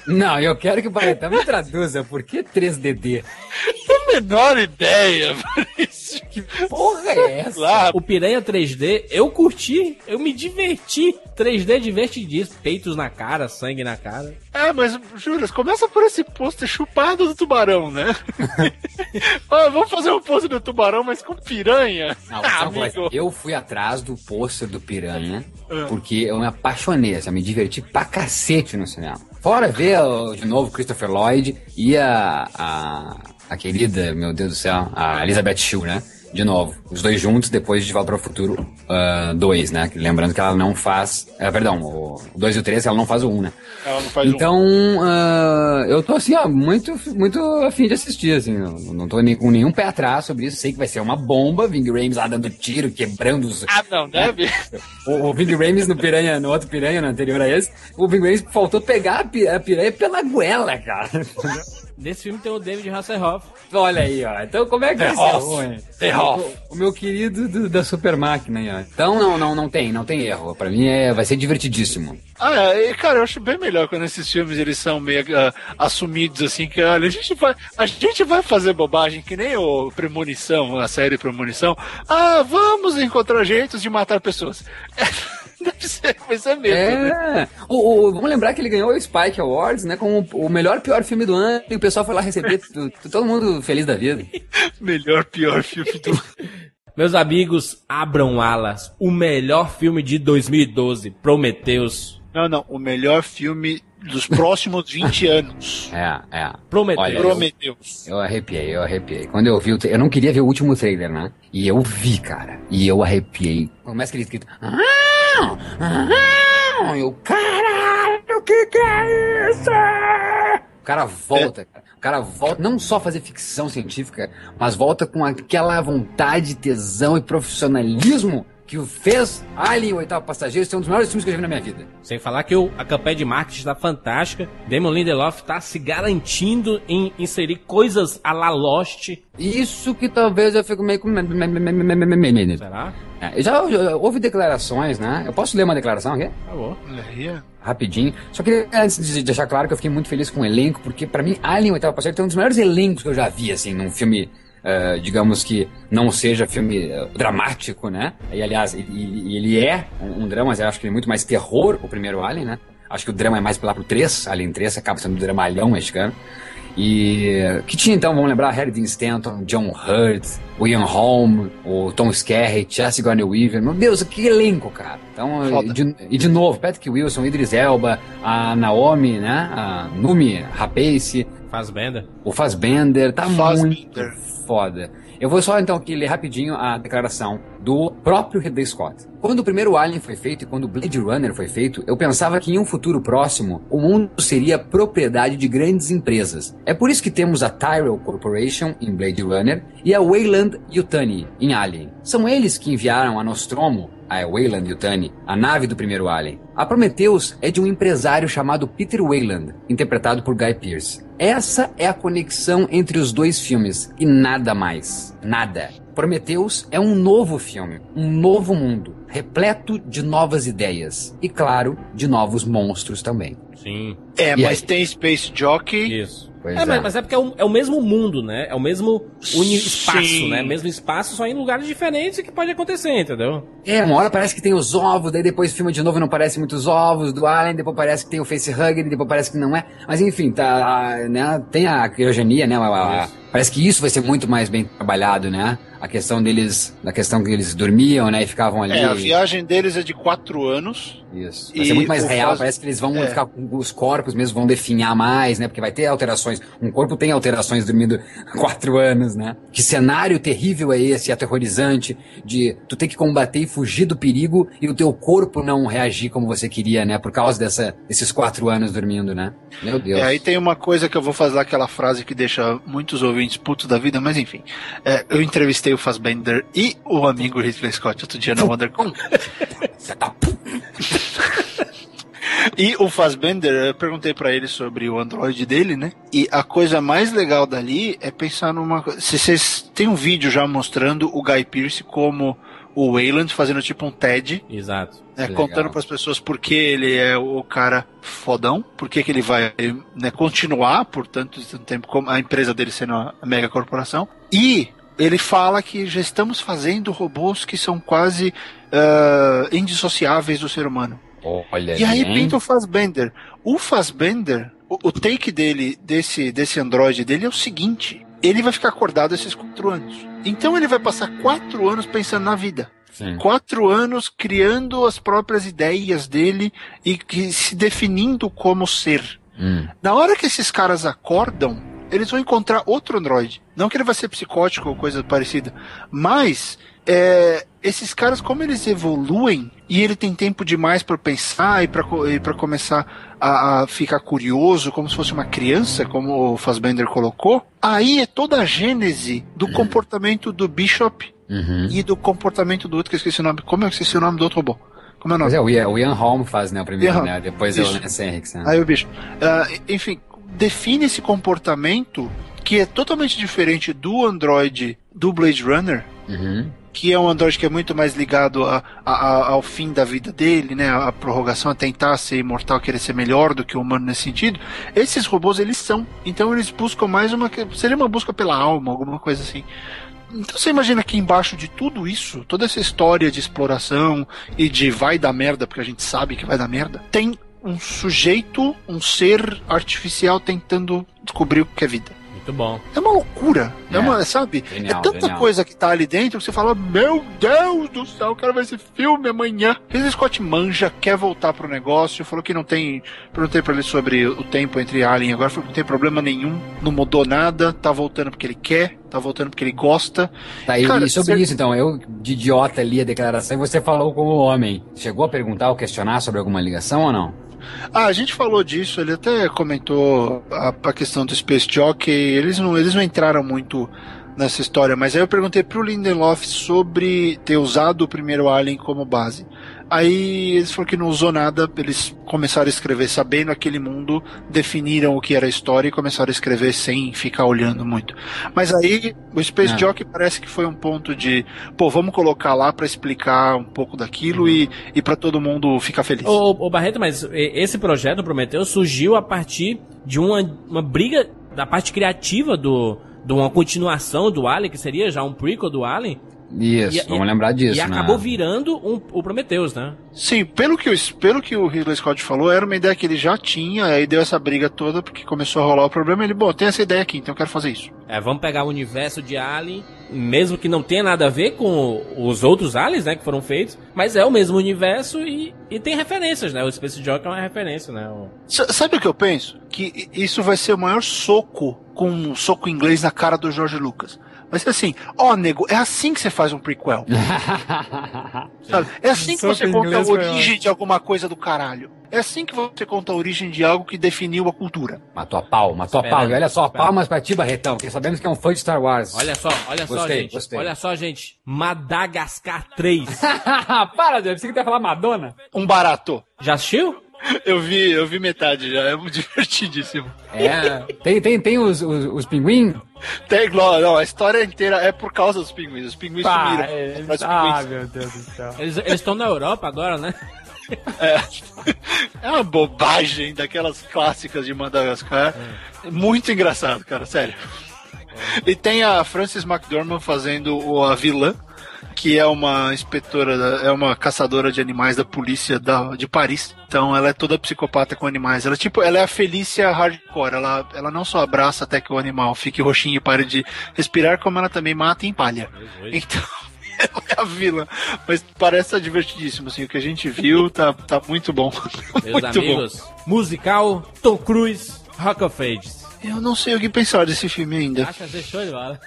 Não, eu quero que o Barretão me traduza. Por que 3DD? A menor ideia, Maurício. Que porra é essa? Lá. O Piranha 3D, eu curti, eu me diverti. 3D divertidíssimo. Peitos na cara, sangue na cara. É, mas, Juras, começa por esse pôster chupado do tubarão, né? ah, vamos fazer um pôster do tubarão, mas com piranha. Não, ah, amigo. Eu fui atrás do pôster do piranha, ah. porque eu me apaixonei, assim, me diverti pra cacete no cinema. Fora ver de novo Christopher Lloyd e a, a, a querida, meu Deus do céu, a Elizabeth Shue, né? De novo, os dois juntos depois de Volta para o Futuro 2, uh, né? Lembrando que ela não faz. Uh, perdão, o 2 e o 3 ela não faz o 1, um, né? Ela não faz então, um. uh, eu tô assim, ó, muito, muito afim de assistir, assim. Não, tô nem, com nenhum pé atrás sobre isso. Sei que vai ser uma bomba, Ving Rames lá dando tiro, quebrando os. Ah, não, deve. o, o Ving Rames no Piranha, no outro Piranha, no anterior a esse, o Ving Rames faltou pegar a, a piranha pela goela, cara. Nesse filme tem o David Hasselhoff. Olha aí, ó. Então como é que ser ruim? O, o meu querido do, da Super Máquina aí, ó. Então não, não, não tem, não tem erro. Pra mim é, vai ser divertidíssimo. Ah, é, cara, eu acho bem melhor quando esses filmes eles são meio uh, assumidos assim, que olha, a gente vai, a gente vai fazer bobagem que nem o Premonição, a série Premonição. Ah, vamos encontrar jeitos de matar pessoas. Deve ser, mas é mesmo. É. Né? O, o, vamos lembrar que ele ganhou o Spike Awards, né? Como o melhor pior filme do ano. E o pessoal foi lá receber todo mundo feliz da vida. melhor pior filme do ano. Meus amigos, abram alas. O melhor filme de 2012, Prometheus. Não, não. O melhor filme dos próximos 20 anos. É, é. Prometeu. Olha, Prometeus. Eu, eu, arrepiei, eu arrepiei. Quando eu vi o Eu não queria ver o último trailer, né? E eu vi, cara. E eu arrepiei. Começa aquele escrito. Ah, ah, eu, caralho, o que que é isso? O cara volta, cara. O cara volta não só fazer ficção científica, mas volta com aquela vontade, tesão e profissionalismo que o fez Alien, o oitavo passageiro, ser um dos maiores filmes que eu já vi na minha vida. Sem falar que o, a campanha de marketing está fantástica. Damon Lindelof está se garantindo em inserir coisas a la Lost. Isso que talvez eu fico meio com... Será? É, já, já, houve declarações, né? Eu posso ler uma declaração aqui? Por favor. Rapidinho. Só queria antes de deixar claro que eu fiquei muito feliz com o elenco, porque para mim Alien, o oitavo passageiro, tem um dos melhores elencos que eu já vi, assim, num filme Uh, digamos que não seja filme uh, dramático, né? E aliás, ele, ele é um, um, drama, mas eu acho que ele é muito mais terror, o primeiro Alien, né? Acho que o drama é mais lá pro 3, Alien 3 acaba sendo um dramalhão mexicano. E que tinha então, vamos lembrar, Harry Dean Stanton, John Hurt, Ian Holm, o Tom Skerritt, Jesse Garner Weaver. Meu Deus, que elenco, cara. Então, e de, e de novo, Patrick Wilson, Idris Elba, a Naomi, né? A Numi Rapace, Faz benda. o Fassbender, tá Fassbender. muito foda. Eu vou só então aqui ler rapidinho a declaração do próprio Ridley Scott. Quando o primeiro Alien foi feito e quando o Blade Runner foi feito, eu pensava que em um futuro próximo o mundo seria propriedade de grandes empresas. É por isso que temos a Tyrell Corporation em Blade Runner e a Wayland Yutani em Alien. São eles que enviaram a Nostromo a Wayland Yutani, a nave do primeiro Alien. A Prometheus é de um empresário chamado Peter Wayland, interpretado por Guy Pearce. Essa é a conexão entre os dois filmes e nada mais. Nada. Prometheus é um novo filme, um novo mundo, repleto de novas ideias e, claro, de novos monstros também. Sim. É, E mas aí? tem Space Jockey. Isso. Pois é, é. Mas, mas é porque é o, é o mesmo mundo, né? É o mesmo uni espaço, Sim. né? Mesmo espaço, só em lugares diferentes que pode acontecer, entendeu? É, uma hora parece que tem os ovos, daí depois filma de novo e não parece muitos ovos do Alien, depois parece que tem o facehugger, depois parece que não é. Mas enfim, tá, a- né, tem a criogenia, né? a- a- parece que isso vai ser muito mais bem trabalhado, né? A questão deles, da questão que eles dormiam, né? E ficavam ali. É, a viagem deles é de quatro anos. Isso. Vai E ser muito mais real, faz- parece que eles vão É. ficar com os corpos mesmo, vão definhar mais, né? Porque vai ter alterações. Um corpo tem alterações dormindo quatro anos, né? Que cenário terrível é esse, aterrorizante, de tu ter que combater e fugir do perigo e o teu corpo não reagir como você queria, né? Por causa dessa, desses quatro anos dormindo, né? Meu Deus. É, aí tem uma coisa que eu vou fazer aquela frase que deixa muitos ouvintes putos da vida, mas enfim. É, eu entrevistei o Fassbender e o amigo Ridley Scott outro dia no WonderCon. E o Fassbender, eu perguntei pra ele sobre o Android dele, né? E a coisa mais legal dali é pensar numa coisa. Se vocês tem um vídeo já mostrando o Guy Pearce como o Wayland fazendo tipo um TED, Exato. né, contando para as pessoas por que ele é o cara fodão, por que, que ele vai né, continuar por tanto, tanto tempo como a empresa dele sendo a mega corporação. E ele fala que já estamos fazendo robôs que são quase ah, indissociáveis do ser humano. Olha E aí hein? pinta o Fassbender. O Fassbender, o, o take dele, desse, desse Android dele é o seguinte: ele vai ficar acordado esses quatro anos. Então ele vai passar quatro anos pensando na vida. Sim. Quatro anos criando as próprias ideias dele e que, se definindo como ser. Hum. Na hora que esses caras acordam, eles vão encontrar outro Android. Não que ele vai ser psicótico ou coisa parecida, mas é, esses caras, como eles evoluem e ele tem tempo demais para pensar e para começar a, a ficar curioso, como se fosse uma criança, como o Fassbender colocou, aí é toda a gênese do comportamento do Bishop Uhum. e do comportamento do outro, que eu esqueci o nome. Como eu esqueci o nome do outro robô? Como é o nome? Mas é, o Ian, o Ian Holm faz, né, o primeiro, Ian né? Depois é o. Lance Henriksen. Aí o bicho. Ah, enfim, define esse comportamento que é totalmente diferente do Android do Blade Runner, Uhum. que é um Android que é muito mais ligado a, a- a- ao fim da vida dele, né? A prorrogação a tentar ser imortal, querer ser melhor do que o humano nesse sentido. Esses robôs eles são. Então eles buscam mais uma. Seria uma busca pela alma, alguma coisa assim. Então você imagina que embaixo de tudo isso, toda essa história de exploração e de vai dar merda, porque a gente sabe que vai dar merda, tem um sujeito, um ser artificial tentando descobrir o que é vida. Muito bom. É uma loucura. É, É. uma, sabe? Genial, é tanta genial. coisa que tá ali dentro que você fala, meu Deus do céu, eu quero ver esse filme amanhã. Ridley Scott manja, quer voltar pro negócio, falou que não tem. Perguntei pra ele sobre o tempo entre Alien agora, falou que não tem problema nenhum, não mudou nada, tá voltando porque ele quer, tá voltando porque ele gosta. Tá, e, Cara, e sobre você- isso, então, eu de idiota li a declaração e você falou como homem. Chegou a perguntar ou questionar sobre alguma ligação ou não? Ah, a gente falou disso, ele até comentou a, a questão do Space Jockey, eles não, eles não entraram muito nessa história, mas aí eu perguntei pro Lindelof sobre ter usado o primeiro Alien como base. Aí eles falaram que não usou nada, eles começaram a escrever sabendo aquele mundo, definiram o que era a história e começaram a escrever sem ficar olhando muito. Mas aí o Space Ah. Jockey parece que foi um ponto de, pô, vamos colocar lá pra explicar um pouco daquilo e, e para todo mundo ficar feliz. Ô, ô, Barreto, mas esse projeto, Prometeu, surgiu a partir de uma, uma briga da parte criativa do, de uma continuação do Alien, que seria já um prequel do Alien, Isso, E- vamos e- lembrar disso, e né? acabou virando um, o Prometheus, né? Sim, pelo que, o, pelo que o Ridley Scott falou, era uma ideia que ele já tinha, aí deu essa briga toda porque começou a rolar o problema. Ele, bom, tem essa ideia aqui, então eu quero fazer isso. É, vamos pegar o universo de Alien mesmo que não tenha nada a ver com os outros aliens, né, que foram feitos, mas é o mesmo universo e, e tem referências, né? O Space Jockey é uma referência, né? O... Sabe o que eu penso? Que isso vai ser o maior soco com um soco inglês na cara do George Lucas. Mas assim, ó, oh, nego, é assim que você faz um prequel. Sabe? É assim que você conta a origem de alguma coisa do caralho. É assim que você conta a origem de algo que definiu a cultura. Matou a pau, matou espera, a pau. E olha só, espera. palmas pra ti, Barretão, porque sabemos que é um fã de Star Wars. Olha só, olha gostei, só, gente. Gostei. Olha só, gente. Madagascar 3. Para, Deus, você que falar Madonna? Um barato. Já assistiu? Eu vi, eu vi metade já, é divertidíssimo. É, tem, tem, tem os, os, os pinguins? Tem, não, a história inteira é por causa dos pinguins. Os pinguins Pá, sumiram. Eles, ah, meu Deus do céu. Eles estão na Europa agora, né? É, é uma bobagem daquelas clássicas de Madagascar. É. Muito engraçado, cara, sério. E tem a Frances McDormand fazendo a vilã, que é uma inspetora, é uma caçadora de animais da polícia da, de Paris. Então ela é toda psicopata com animais. Ela tipo, ela é a Felícia hardcore. Ela, ela não só abraça até que o animal fique roxinho e pare de respirar, como ela também mata e empalha. Então é a vilã. Mas parece divertidíssimo, assim. O que a gente viu tá, tá muito bom. Meus muito amigos, bom. musical, Tom Cruise, Rock of Ages. Eu não sei o que pensar desse filme ainda. Acha que show de bola.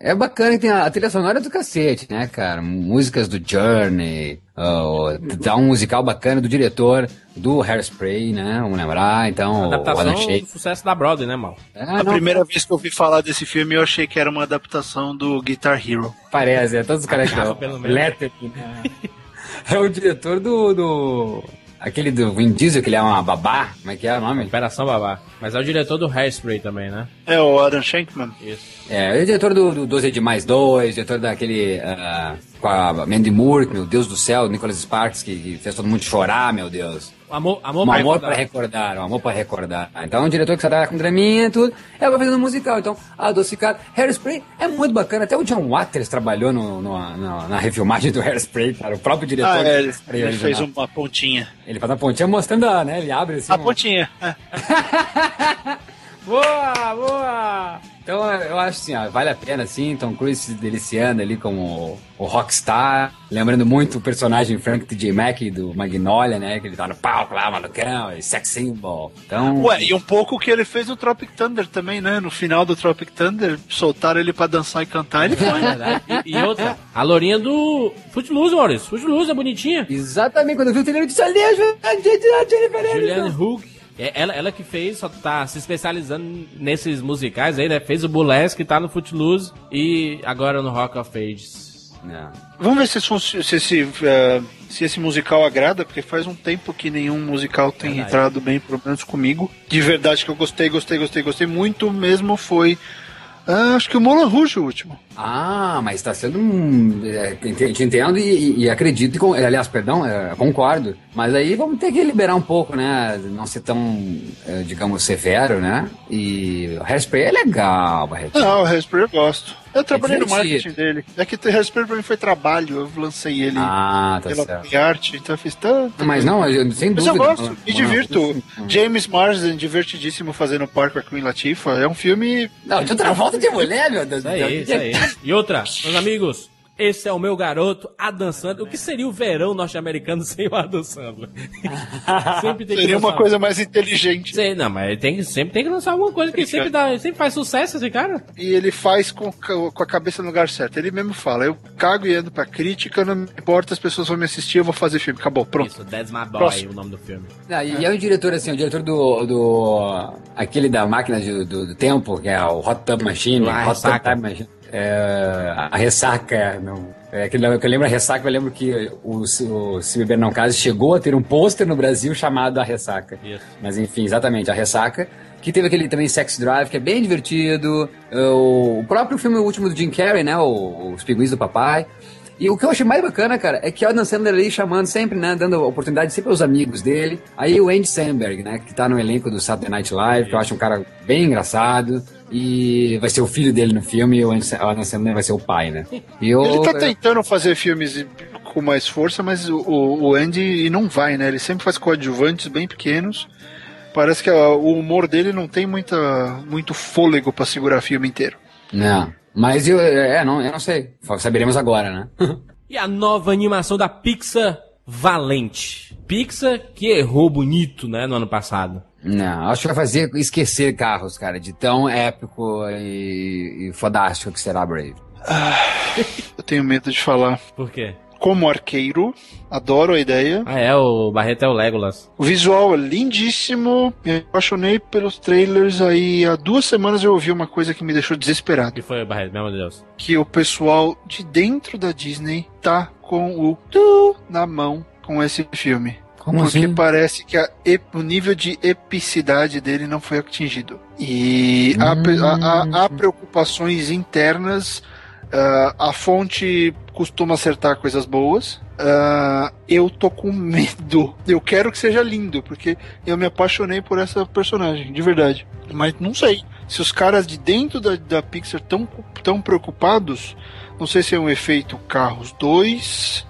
É bacana que tem a, a trilha sonora do cacete, né, cara? Músicas do Journey, uh, dá um musical bacana do diretor do Hairspray, né? Vamos lembrar, então. Adaptação do sucesso da Broadway, né, mal? É, a não, primeira vez que eu ouvi falar desse filme, eu achei que era uma adaptação do Guitar Hero. Parece, é todos os caras que Letter. É o diretor do, do Aquele do Vin Diesel, que ele é uma babá, como é que é o nome? Operação Babá. Mas é o diretor do Hairspray também, né? É, o Adam Shankman. Isso. É, ele é o diretor do, do 12 de mais 2, diretor daquele... Uh, com a Mandy Moore, meu Deus do céu, Nicholas Sparks, que, que fez todo mundo chorar, meu Deus. Amor, amor, um pra, amor recordar. pra recordar. Um amor pra recordar. Então, é um diretor que só trabalha com draminha e tudo. É, vai fazendo musical. Então, adocicado. Hairspray é muito bacana. Até o John Waters trabalhou no, no, no, na refilmagem do Hairspray, cara. O próprio diretor. Ah, é, ele, ele fez uma pontinha. Ele faz uma pontinha mostrando, a, né? Ele abre assim. A uma... pontinha. É. boa, boa! Então eu acho assim, ó, vale a pena assim, Tom Cruise se deliciando ali como o, rockstar, lembrando muito o personagem Frank T.J. Mack do Magnolia, né, que ele tá no palco lá, malucão, e sex symbol. Então... Ué, e um pouco o que ele fez no Tropic Thunder também, né, no final do Tropic Thunder, soltaram ele pra dançar e cantar, ele foi. Né? e, e, outra, a lourinha do Footloose, Maurício, Footloose é bonitinha. Exatamente, quando eu vi o trailer eu disse, ali é a Hook. É, ela, ela que fez, só tá se especializando nesses musicais aí, né? Fez o Burlesque, tá no Footloose e agora no Rock of Ages. É. Vamos ver se, se, esse, uh, se esse musical agrada, porque faz um tempo que nenhum musical tem verdade. entrado bem, pelo menos comigo. De verdade que eu gostei, gostei, gostei, gostei muito mesmo foi ah, acho que o Moulin Rouge é o último. Ah, mas está sendo um. É, te entendo e, e acredito, e, aliás, perdão, é, concordo. Mas aí vamos ter que liberar um pouco, né? Não ser tão, é, digamos, severo, né? E o Hairspray é legal, Barreto. Não, o Hairspray eu gosto. Eu trabalhei é no marketing dele. É que o Hairspray pra mim foi trabalho, eu lancei ele ah, tá pela certo. arte, então eu fiz tanto. Mas não, eu, sem dúvida. Mas eu gosto, me divirto. James Marsden, divertidíssimo fazendo par com a Queen Latifah. É um filme. Não, de outra volta de mulher, meu Deus. Isso aí, isso aí. E outra, meus amigos, esse é o meu garoto, Adam Sandler. O que seria o verão norte-americano sem o Adam Sandler? sempre tem seria uma coisa mais inteligente. Sei, não, mas tem, sempre tem que lançar alguma coisa que sempre, dá, sempre faz sucesso esse cara. E ele faz com, com a cabeça no lugar certo. Ele mesmo fala: eu cago e ando pra crítica, não importa, as pessoas vão me assistir, eu vou fazer filme. Acabou, pronto. Isso, That's My Boy, Próximo. o nome do filme. Ah, e é o diretor, assim, o diretor do. do aquele da máquina de, do, do, tempo, que é o Hot Tub Machine. Ah, Hot Tub Machine. É, a ressaca. Não, é, que, eu lembro a ressaca, eu lembro que o, o Se Beber Não Case chegou a ter um pôster no Brasil chamado A Ressaca. Isso. Mas enfim, exatamente, A Ressaca. Que teve aquele também Sex Drive, que é bem divertido. O, o próprio filme último do Jim Carrey, né? O, Os Pinguins do Papai. E o que eu achei mais bacana, cara, é que o Adam Sandler ali chamando sempre, né, dando oportunidade sempre aos amigos dele. Aí o Andy Samberg, né, que tá no elenco do Saturday Night Live, que eu acho um cara bem engraçado. E vai ser o filho dele no filme e o Adam Sandler vai ser o pai, né? E eu, Ele tá tentando fazer filmes com mais força, mas o, o Andy não vai, né? Ele sempre faz coadjuvantes bem pequenos. Parece que o humor dele não tem muita, muito fôlego para segurar filme inteiro. Não. Mas eu, é, não, eu não sei. Saberemos agora, né? E a nova animação da Pixar, Valente. Pixar que errou bonito, né, no ano passado. Não, acho que vai fazer esquecer carros, cara, de tão épico e, e fodástico que será Brave. Eu tenho medo de falar. Por quê? Como arqueiro, adoro a ideia. Ah, é, o Barreto é o Legolas. O visual é lindíssimo. Me apaixonei pelos trailers. Aí há duas semanas eu ouvi uma coisa que me deixou desesperado. que foi, Barreto? Meu Deus. Que o pessoal de dentro da Disney tá com o tu na mão com esse filme. Como Porque assim? parece que ep- o nível de epicidade dele não foi atingido. E há, pre- há- há- há preocupações internas. ah, a fonte costuma acertar coisas boas. Ah, eu tô com medo. Eu quero que seja lindo, porque eu me apaixonei por essa personagem, de verdade. Mas não sei. Se os caras de dentro da, da Pixar estão tão preocupados, não sei se é um efeito Carros 2,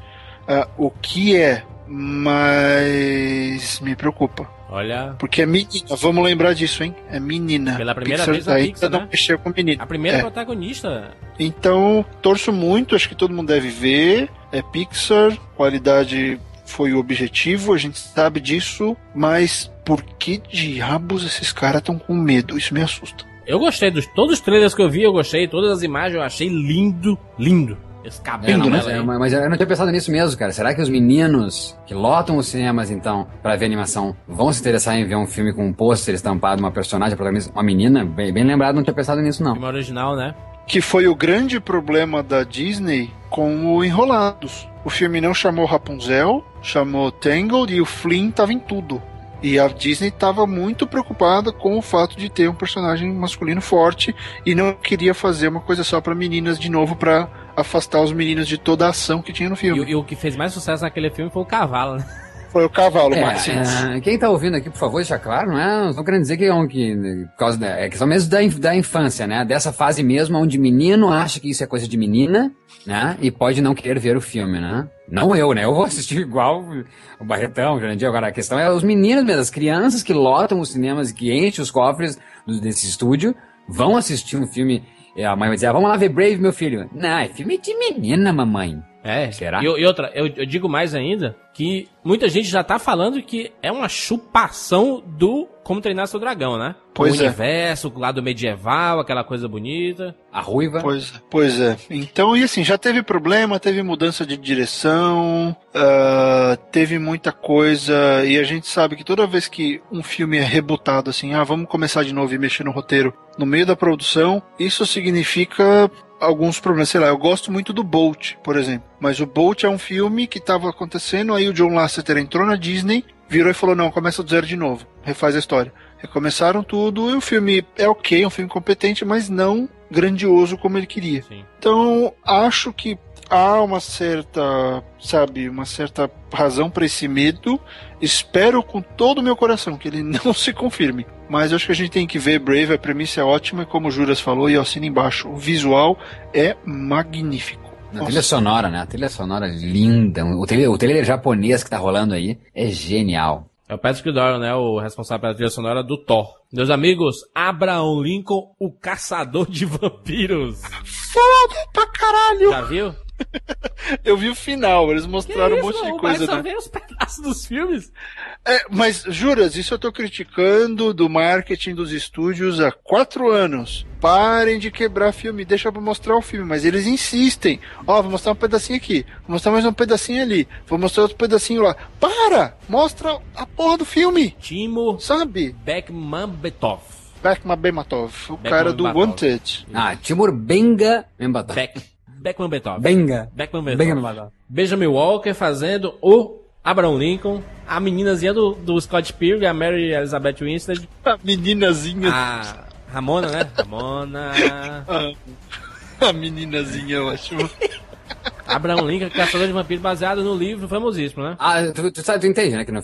ah, o que é, mas me preocupa. Olha, Porque é menina, vamos lembrar disso, hein? É menina. Pela primeira Pixar vez ainda Pixar, não né? mexeu com menina. a primeira É. protagonista. Então, torço muito, acho que todo mundo deve ver. É Pixar, qualidade foi o objetivo, a gente sabe disso, mas por que diabos esses caras estão com medo? Isso me assusta. Eu gostei dos todos os trailers que eu vi, eu gostei, todas as imagens eu achei lindo, lindo. Esse É, cabelo, né? mas, é, mas eu não tinha pensado nisso mesmo, cara. Será que os meninos que lotam os cinemas, então, pra ver animação, vão se interessar em ver um filme com um pôster estampado, uma personagem, protagonista, uma menina? Bem, bem lembrado, não tinha pensado nisso, não. Filme original, né? Que foi o grande problema da Disney com o Enrolados. O filme não chamou Rapunzel, chamou Tangled e o Flynn tava em tudo. E a Disney estava muito preocupada com o fato de ter um personagem masculino forte e não queria fazer uma coisa só pra meninas de novo pra afastar os meninos de toda a ação que tinha no E, filme. e o que fez mais sucesso naquele filme foi o cavalo, né? Foi o cavalo, É, Max. é, quem tá ouvindo aqui, por favor, deixa claro, não é? Não querendo dizer que é um que. Por causa da, é questão mesmo da, da infância, né? Dessa fase mesmo onde menino acha que isso é coisa de menina, né? E pode não querer ver o filme, né? Não eu, né? Eu vou assistir igual o Barretão, o Jurandir. Agora a questão é os meninos mesmo, as crianças que lotam os cinemas e que enchem os cofres desse estúdio, vão assistir um filme. E a mãe vai dizer, ah, vamos lá ver Brave, meu filho. Não, é filme de menina, mamãe. É. Será? E, e outra, eu, eu digo mais ainda, que muita gente já tá falando que é uma chupação do Como Treinar Seu Dragão, né? Pois o é. universo, o lado medieval, aquela coisa bonita. A ruiva. Pois, pois é. Então, e assim, já teve problema, teve mudança de direção, ah, teve muita coisa, e a gente sabe que toda vez que um filme é rebutado, assim, ah, vamos começar de novo e mexer no roteiro no meio da produção, isso significa alguns problemas. Sei lá, eu gosto muito do Bolt, por exemplo, mas o Bolt é um filme que estava acontecendo, aí o John Lasseter entrou na Disney, virou e falou: não, começa do zero de novo, refaz a história. Recomeçaram tudo e o filme é ok, é um filme competente, mas não grandioso como ele queria. Sim. Então, acho que há uma certa, sabe, uma certa razão para esse medo. Espero com todo o meu coração que ele não se confirme. Mas eu acho que a gente tem que ver Brave, a premissa é ótima, e como o Juras falou, e assina embaixo, o visual é magnífico. A trilha sonora, né? A trilha sonora linda. O trailer, o trailer japonês que tá rolando aí é genial. É o Patrick Doyle, né? O responsável pela trilha sonora do Thor. Meus amigos, Abraham Lincoln, o caçador de vampiros. Foda pra caralho! Já viu? Eu vi o final, eles mostraram um monte de o coisa. Barreto só né? vê os pedaços dos filmes. É, mas, Juras, isso eu tô criticando do marketing dos estúdios há quatro anos. Parem de quebrar filme, deixa pra mostrar o filme, mas eles insistem. Ó, vou mostrar um pedacinho aqui, vou mostrar mais um pedacinho ali, vou mostrar outro pedacinho lá. Para! Mostra a porra do filme, Timo sabe? Bekmambetov. Beckman Bematov, o Beckman cara do Bematov. Wanted. Ah, Timur Benga Membatov. Beck, Beckmambetov. Benga. Beckman Benga Betov. Membatov. Benjamin Walker fazendo o Abraham Lincoln, a meninazinha do, do Scott Pilgrim, a Mary Elizabeth Winstead, A meninazinha. a Ramona, né? Ramona. A meninazinha, eu acho. Abraham Lincoln, caçador de vampiros, baseado no livro famosíssimo, né? Ah, tu, tu sabe, tu entende, né? Que no,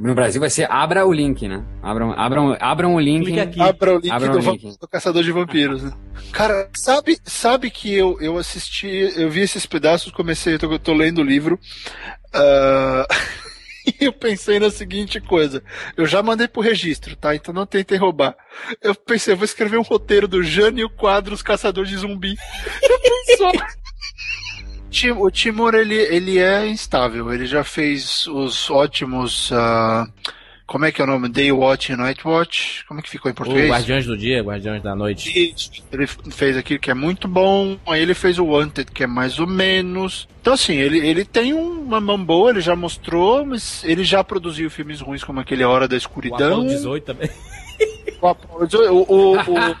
no Brasil vai ser abra o link, né? Abram, abram, abram o link. Aqui. Abra o link Abra do, o link. do Caçador de Vampiros. Né? Cara, sabe, sabe que eu, eu assisti, eu vi esses pedaços, comecei, eu tô, eu tô lendo o livro. ah, eu pensei na seguinte coisa. Eu já mandei pro registro, tá? Então não tentem roubar. Eu pensei, eu vou escrever um roteiro do Jânio Quadros Caçador de Zumbi. Já pensou? O Timur, ele, ele é instável. Ele já fez os ótimos. ah, como é que é o nome? Day Watch e Night Watch. Como é que ficou em O português? Guardiões do Dia, Guardiões da Noite. Isso. Ele fez aquilo que é muito bom. Aí ele fez o Wanted, que é mais ou menos. Então, assim, ele, ele tem uma mão boa, ele já mostrou, mas ele já produziu filmes ruins como aquele A Hora da O Escuridão. Apollo 18 também. O Apollo 18, o- o- o-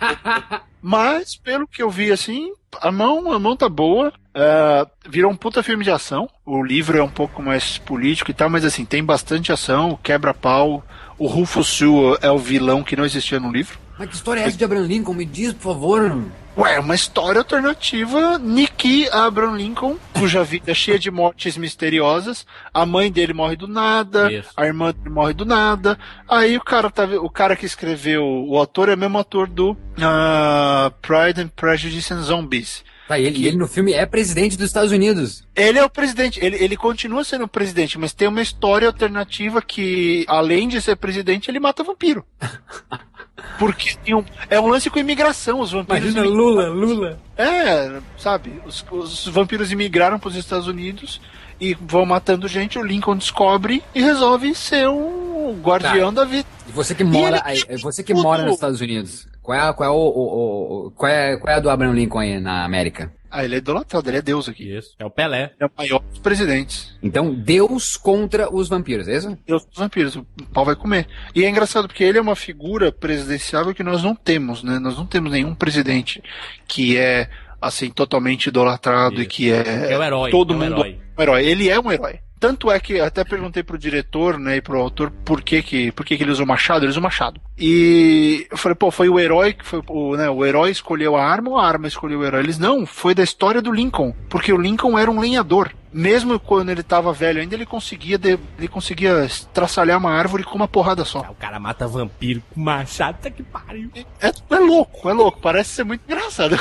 mas, pelo que eu vi, assim, a mão, a mão tá boa. É, virou um puta filme de ação. O livro é um pouco mais político e tal, mas assim, tem bastante ação, quebra-pau. O Rufus Sewell é o vilão que não existia no livro. Mas que história é essa de Abraham Lincoln? Me diz, por favor. Ué, é uma história alternativa. Nicky Abraham Lincoln, cuja vida é cheia de mortes misteriosas. A mãe dele morre do nada, Isso. a irmã dele morre do nada. Aí o cara tá, o cara que escreveu o ator é o mesmo ator do ah, Pride and Prejudice and Zombies. Tá, ele, ele no filme é presidente dos Estados Unidos. Ele é o presidente, ele, ele continua sendo o presidente, mas tem uma história alternativa que, além de ser presidente, ele mata vampiro. Porque tem um, é um lance com imigração, os vampiros. imi- Lula, Lula. É, sabe, os, os vampiros imigraram para os Estados Unidos e vão matando gente, o Lincoln descobre e resolve ser o guardião da vida. E você que mora, aí, você que mora nos Estados Unidos. Qual é, a- qual é o, o- o- qual é, qual é a do Abraham Lincoln aí na América? Ah, ele é idolatrado, ele é Deus aqui. Isso, é o Pelé. É o maior dos presidentes. Então, Deus contra os vampiros, é isso? Deus dos vampiros, o pau vai comer. E é engraçado porque ele é uma figura presidenciável que nós não temos, né? Nós não temos nenhum presidente que é assim totalmente idolatrado e Isso. que é, É o herói, todo é o mundo herói. um herói. Ele é um herói. Tanto é que até perguntei pro diretor, né, e pro autor por que que, por que, que ele usou machado, ele usou machado. E eu falei, pô, foi o herói que foi o, né, o herói escolheu a arma ou a arma escolheu o herói? Eles não, foi da história do Lincoln, porque o Lincoln era um lenhador. Mesmo quando ele tava velho ainda, ele conseguia de- ele conseguia estraçalhar uma árvore com uma porrada só. O cara mata vampiro com machado, tá que pariu. É, é louco, é louco, parece ser muito engraçado.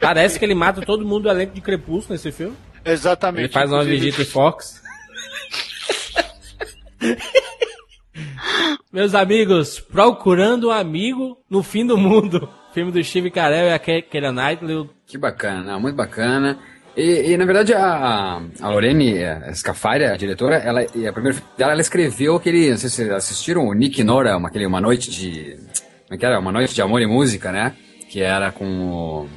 Parece que ele mata todo mundo do elenco de Crepúsculo nesse filme. Exatamente. Ele faz uma visita em Fox. Meus amigos, Procurando um Amigo no Fim do Mundo. Filme do Steve Carell e a Ke- Keira Knightley. Que bacana, muito bacana. E, e, na verdade a, a Lorene eh, Scafari, a diretora, ela, a primeira ela escreveu aquele, não sei se vocês assistiram, o Nick Nora, uma, aquele, uma noite de, como é que era? Uma noite de amor e música, né? Que era com o,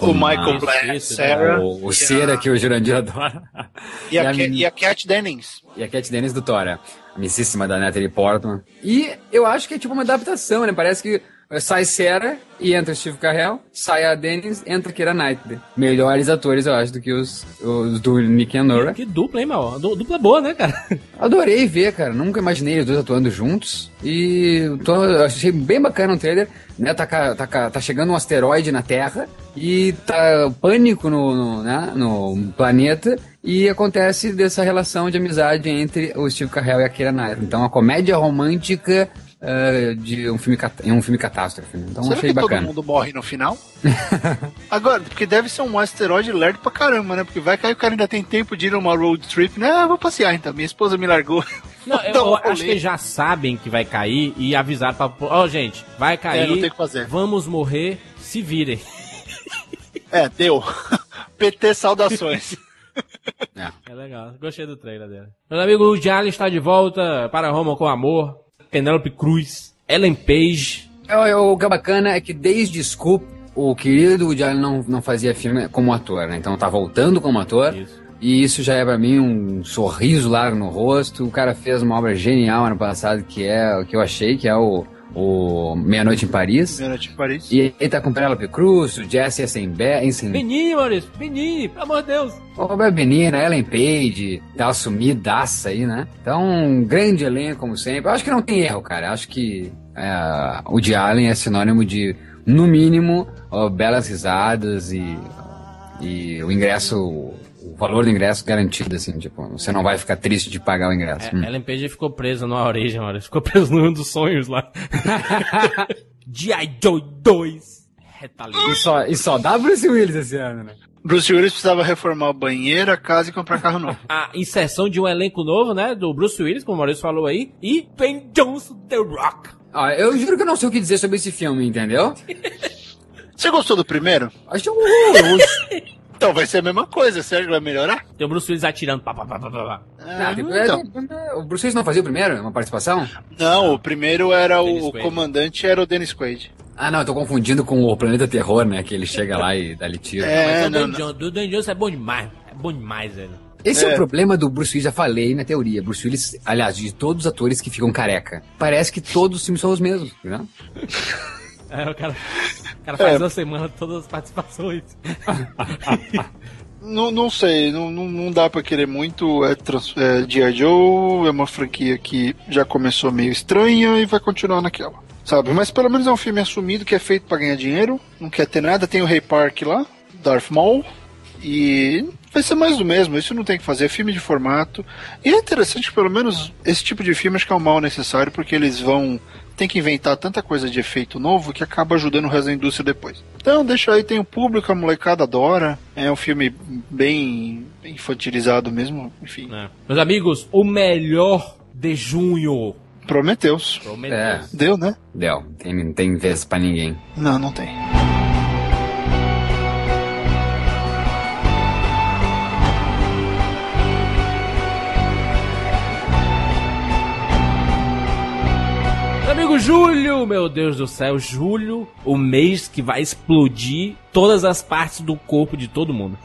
O Michael Isso, Black, isso, Sarah o, o Cera que o Jurandir adora. e a, e a menina- e a Cat Dennings. E a Cat Dennis do Thor, a missíssima da Natalie Portman. E eu acho que é tipo uma adaptação, né? Parece que sai Sarah e entra Steve Carell, sai a Dennis, entra Keira Knightley. Melhores atores, eu acho, do que os, os do Nick and Nora. Que dupla, hein? Du- Dupla boa, né, cara? Adorei ver, cara. Nunca imaginei os dois atuando juntos. E tô, eu achei bem bacana o trailer. Né? Tá, tá, tá chegando um asteroide na Terra e tá pânico no, no, né? no planeta. E acontece dessa relação de amizade entre o Steve Carell e a Keira Knightley. Então, uma comédia romântica eh, de um filme, em um filme catástrofe. né? Então, Será achei que todo bacana. mundo morre no final? Agora, porque deve ser um asteroide lerdo pra caramba, né? Porque vai cair o cara ainda tem tempo de ir numa road trip, né? Ah, vou passear então. Minha esposa me largou. Não, eu, eu acho que já sabem que vai cair e avisaram pra. Ó, gente, vai cair. É, não tem o que fazer. Vamos morrer, se virem. É, deu. PT saudações. É legal, gostei do trailer dele. Meu amigo Woody Allen está de volta para Roma com amor. Penélope Cruz, Ellen Page. É, O, o que é bacana é que desde Scoop, o querido Woody Allen não, não fazia filme como ator, né? Então tá voltando como ator. Isso. E isso já é pra mim um sorriso largo no rosto. O cara fez uma obra genial ano passado, que é o que eu achei, que é o, o Meia Noite em Paris. Primeira de Paris. E ele tá com Penelope Cruz, o Jesse Eisenberg, Eisen, Menino, Maurício, menino, pelo amor de Deus. o Roberto Benigna, Ellen Page, tá sumidaça aí, né? Então, um grande elenco, como sempre. Eu acho que não tem erro, cara. Eu acho que é, o de Allen é sinônimo de, no mínimo, ó, belas risadas e, e o ingresso, o valor do ingresso garantido, assim, tipo, você não vai ficar triste de pagar o ingresso. É, Hum. Ellen Page ficou presa numa origem, Maurício. Ficou preso num dos sonhos lá. G.I. Joe 2. E Retaliation. só, e só dá Bruce Willis esse ano, né? Bruce Willis precisava reformar o banheiro, a casa e comprar carro novo. A inserção de um elenco novo, né? Do Bruce Willis, como o Maurício falou aí, e Ben Johnson, The Rock. Ah, eu juro que eu não sei o que dizer sobre esse filme, entendeu? Você gostou do primeiro? Acho horroroso. Então vai ser a mesma coisa, Sérgio vai melhorar? Tem o Bruce Willis atirando. Pá, pá, pá, pá, pá. Ah, tipo, então. o Bruce Willis não fazia o primeiro? Uma participação? Não, o primeiro era o, o comandante, era o Dennis Quaid. Ah, não, eu tô confundindo com o Planeta Terror, né? Que ele chega lá e dá-lhe tiro. É, Mas o não, Dan não. Johnson, do Dan Johnson é bom demais. É bom demais, velho. Esse é. É. o problema do Bruce Willis, já falei na teoria. Bruce Willis, aliás, de todos os atores que ficam careca, parece que todos os filmes são os mesmos, né? É, o cara, o cara faz É. uma semana todas as participações. Não, não sei, não, não, dá pra querer muito. É, trans- é G.I. Joe, é uma franquia que já começou meio estranha e vai continuar naquela. Sabe? Mas pelo menos é um filme assumido que é feito pra ganhar dinheiro, não quer ter nada. Tem o Ray Park lá, Darth Maul, e vai ser mais do mesmo. Isso não tem que fazer, é filme de formato. E é interessante que pelo menos esse tipo de filme acho que é um mal necessário, porque eles vão. Tem que inventar tanta coisa de efeito novo que acaba ajudando o resto da indústria depois. Então, deixa aí, tem o público, a molecada adora. É um filme bem infantilizado mesmo, enfim. É. Meus amigos, o melhor de junho. Prometeus. Prometeu. É. Deu, né? Tem, não tem vez pra ninguém. Não, não tem. Amigo Julho, meu Deus do céu, Julho, o mês que vai explodir todas as partes do corpo de todo mundo.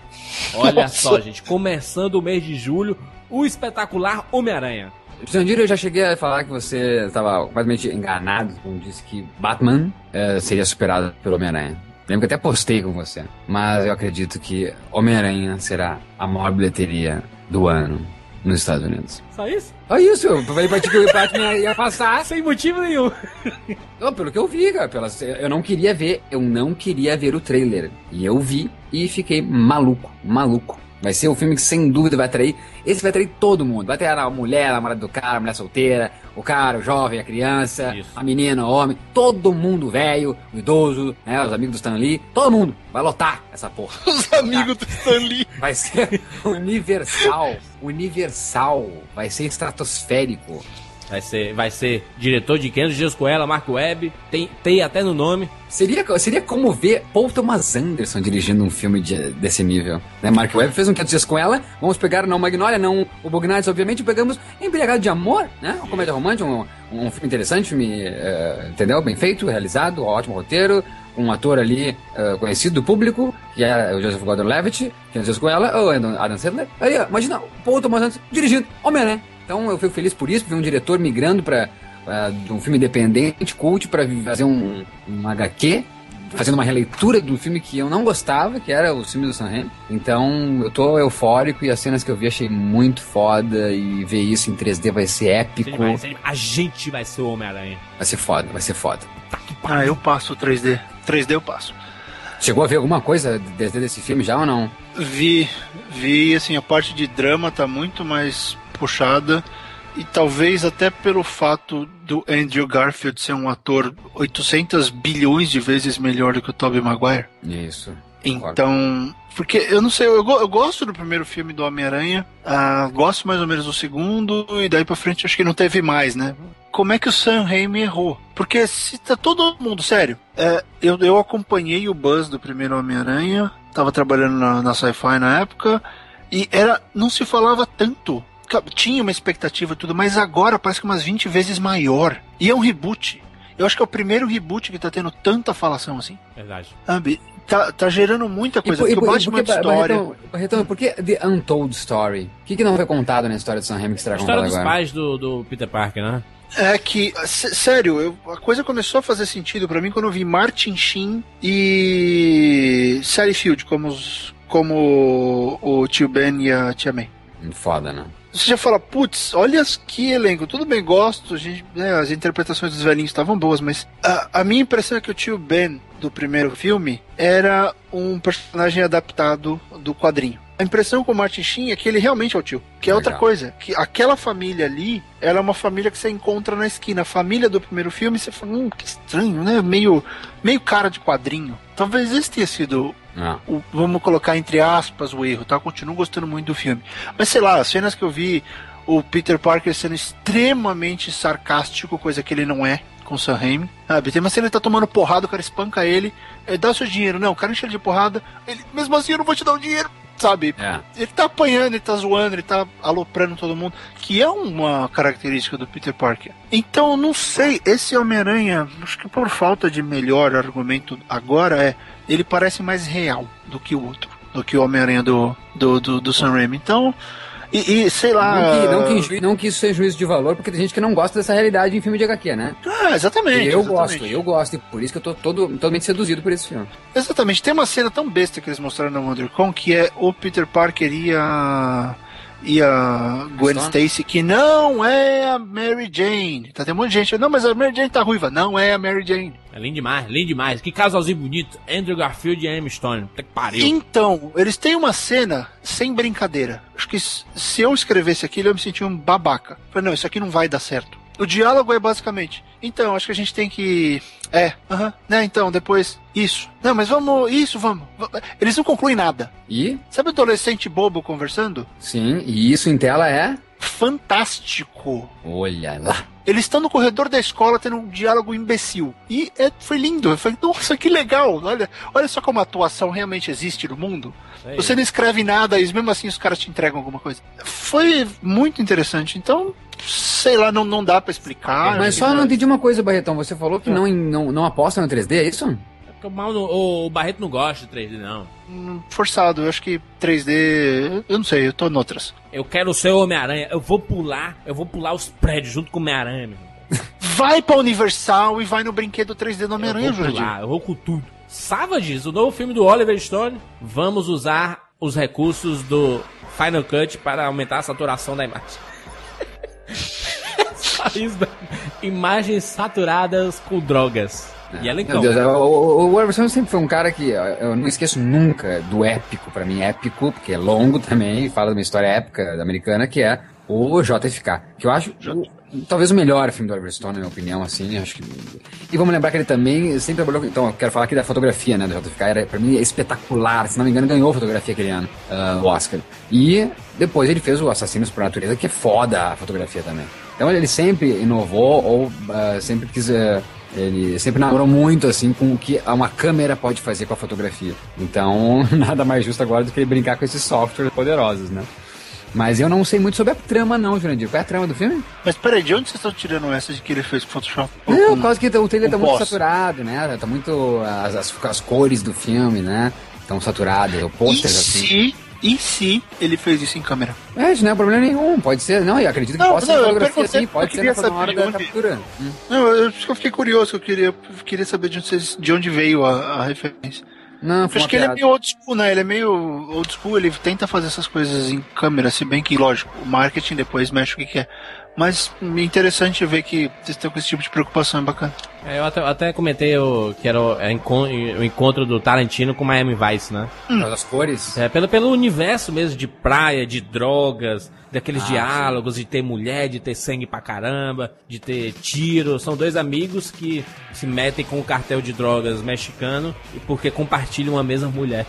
Olha Nossa. só, gente, começando o mês de julho, o espetacular Homem-Aranha. Jandir, eu já cheguei a falar que você estava completamente enganado quando disse que Batman eh, seria superado pelo Homem-Aranha. Lembro que até postei com você. Mas eu acredito que Homem-Aranha será a maior bilheteria do ano nos Estados Unidos. Só isso? Olha isso, eu falei pra ti que o Batman ia passar. Sem motivo nenhum. Não, pelo que eu vi, cara. Pelas, eu não queria ver, eu não queria ver o trailer. E eu vi e fiquei maluco, maluco. Vai ser o filme que sem dúvida vai atrair. Esse vai atrair todo mundo. Vai atrair a mulher, a namorada do cara, a mulher solteira, o cara, o jovem, a criança, Isso. a menina, o homem. Todo mundo, velho, o idoso, né, os amigos do Stan Lee. Todo mundo vai lotar essa porra. Os amigos do Stan Lee. Vai ser universal. Universal. Vai ser estratosférico. Vai ser, vai ser diretor de 500 dias com ela, Mark Webb, tem, tem até no nome. Seria, seria como ver Paul Thomas Anderson dirigindo um filme de- desse nível. Né? Mark Webb fez um 500 dias com ela. Vamos pegar não Magnolia, não o Bognates, obviamente. Pegamos Embriagado de Amor, né? Uma comédia romântica, um, um filme interessante, filme, eh, entendeu? Bem feito, realizado, ótimo roteiro. Um ator ali eh, conhecido do público, que é o Joseph Gordon-Levitt, 500 dias com ela, ou Adam Sandler. Aí, ó, imagina, Paul Thomas Anderson dirigindo Homem-Aranha. Então eu fico feliz por isso, ver um diretor migrando para de um filme independente, cult, para fazer um, um HQ, fazendo uma releitura do filme que eu não gostava, que era o filme do Sam Raimi. Então eu tô eufórico e as cenas que eu vi achei muito foda e ver isso em 3D vai ser épico. A gente vai ser o Homem-Aranha. Vai ser foda, vai ser foda. Ah, eu passo o 3D. 3D eu passo. Chegou a ver alguma coisa desde desse filme já ou não? Vi, vi, assim, a parte de drama tá muito mais puxada. E talvez até pelo fato do Andrew Garfield ser um ator 800 bilhões de vezes melhor do que o Tobey Maguire. Isso. Então, porque eu não sei, eu, eu gosto do primeiro filme do Homem-Aranha, ah, gosto mais ou menos do segundo, e daí pra frente acho que não teve mais, né? Como é que o Sam Raimi errou? Porque se tá todo mundo, sério, é, eu, eu acompanhei o buzz do primeiro Homem-Aranha, tava trabalhando na, na Sci-Fi na época, e era não se falava tanto. Tinha uma expectativa e tudo, mas agora parece que umas 20 vezes maior. E é um reboot. Eu acho que é o primeiro reboot que tá tendo tanta falação assim. Verdade. Sabe? Tá, tá gerando muita coisa. E, porque por- o e por- Batman e por que, história. Barretão, Barretão, por que The Untold Story? O que, que não foi contado na história do Sam Raimi que será A história dos agora? pais do, do Peter Parker, né? É que, sé- sério, eu- a coisa começou a fazer sentido pra mim quando eu vi Martin Sheen e Sally Field como, os, como o tio Ben e a tia May. Foda, né? Você já fala, putz, olha que elenco, tudo bem, gosto, a gente, né, as interpretações dos velhinhos estavam boas, mas a, a minha impressão é que o tio Ben do primeiro filme era um personagem adaptado do quadrinho. A impressão com o Martin Sheen é que ele realmente é o tio. Que é outra Legal. coisa. Que aquela família ali, ela é uma família que você encontra na esquina. A família do primeiro filme, você fala, hum, que estranho, né? Meio, meio cara de quadrinho. Talvez esse tenha sido. O- vamos colocar entre aspas o erro, tá? Continuo gostando muito do filme. Mas sei lá, as cenas que eu vi, o Peter Parker sendo extremamente sarcástico, coisa que ele não é com o Sam Raimi. Sabe? Tem uma cena que ele tá tomando porrada, o cara espanca ele, eh, dá o seu dinheiro. Não, o cara enche ele de porrada, ele, mesmo assim eu não vou te dar o dinheiro. Sabe? É. Ele tá apanhando, ele tá zoando, ele tá aloprando todo mundo, que é uma característica do Peter Parker. Então, eu não sei, esse Homem-Aranha, acho que por falta de melhor argumento agora é, ele parece mais real do que o outro, do que o Homem-Aranha do, do, do, do Sam Raimi. Então, e, e, sei lá... Não, que, não, que, ju- não que isso seja juízo de valor, porque tem gente que não gosta dessa realidade em filme de HQ, né? Ah, exatamente. eu exatamente. gosto, eu gosto, e por isso que eu tô todo, totalmente seduzido por esse filme. Exatamente. Tem uma cena tão besta que eles mostraram no WonderCon que é o Peter Parker e a. E a Gwen Storm? Stacy, que não é a Mary Jane. Tá tem um monte de gente. Não, mas a Mary Jane tá ruiva. Não é a Mary Jane. É lindo demais, lindo demais. Que casalzinho bonito. Andrew Garfield e Emma Stone. Puta que pariu. Então, eles têm uma cena sem brincadeira. Acho que se eu escrevesse aquilo, eu me sentia um babaca. Falei, não, isso aqui não vai dar certo. O diálogo é basicamente. Então, acho que a gente tem que. É, aham. Né, então, depois. Isso. Não, mas vamos. Isso, vamos. Va- Eles não concluem nada. E, Sabe o adolescente bobo conversando? sim, e isso em tela é. Fantástico. Olha lá. Eles estão no corredor da escola tendo um diálogo imbecil. E é, foi lindo. Eu falei, nossa, que legal. Olha, olha só como a atuação realmente existe no mundo. Aí. Você não escreve nada e mesmo assim os caras te entregam alguma coisa. Foi muito interessante. Então, sei lá, não, não dá pra explicar. Mas só não entendi uma coisa, Barretão. Você falou que não, não, não aposta no 3D, é isso? É porque o, Barreto não gosta de 3D, não. Hum, Forçado, eu acho que 3D. Eu não sei, eu tô noutras. Eu quero ser o Homem-Aranha. Eu vou pular, eu vou pular os prédios junto com o Homem-Aranha. Vai pra Universal e vai no brinquedo 3D do Homem-Aranha, pular, eu vou com tudo. Savages, o novo filme do Oliver Stone. Vamos usar os recursos do Final Cut para aumentar a saturação da imagem. Né? Imagens saturadas com drogas. E ela Meu Deus, o, o, o Everson sempre foi um cara que eu, não esqueço nunca do épico, pra mim épico, porque é longo também, e fala de uma história épica da americana, que é o JFK, que eu acho o- talvez o melhor filme do Oliver Stone, na minha opinião, assim, acho que... E vamos lembrar que ele também sempre trabalhou, então eu quero falar aqui da fotografia, né, do JFK, era, pra mim é espetacular, se não me engano ganhou fotografia aquele ano, ah, o Oscar. E depois ele fez o Assassinos por Natureza, que é foda a fotografia também. Então ele sempre inovou ou ah, sempre quis... ah, ele sempre namorou muito assim com o que uma câmera pode fazer com a fotografia. Então, nada mais justo agora do que ele brincar com esses softwares poderosos, né? Mas eu não sei muito sobre a trama, não, Jurandir. Qual é a trama do filme? Mas peraí, de onde vocês estão tirando essa de que ele fez com Photoshop? Não, por causa que o trailer tá muito pós? saturado, né? Tá muito. As, as, as cores do filme, né? Estão saturadas, o E pôster assim. se, e se ele fez isso em câmera? É, isso não é problema nenhum, pode ser. Não, eu acredito que Não, pode ser não, eu fotografia sim, pode ser na, hora da onde- captura. Hum. Não, eu, eu fiquei curioso, eu queria, eu queria saber de onde, de onde veio a, a referência. Não, acho que ele é piada. meio old school, né? Ele é meio old school, ele tenta fazer essas coisas em câmera, se bem que, lógico, o marketing depois mexe o que quer. Mas é interessante ver que vocês estão com esse tipo de preocupação, é bacana. É, eu até, até comentei o, que era o, é, o encontro do Tarantino com Miami Vice, né? Causa das cores. É, pelo, pelo universo mesmo de praia, de drogas, daqueles Ah, diálogos, de ter mulher, de ter sangue pra caramba, de ter tiro. São dois amigos que se metem com o cartel de drogas mexicano e porque compartilham a mesma mulher.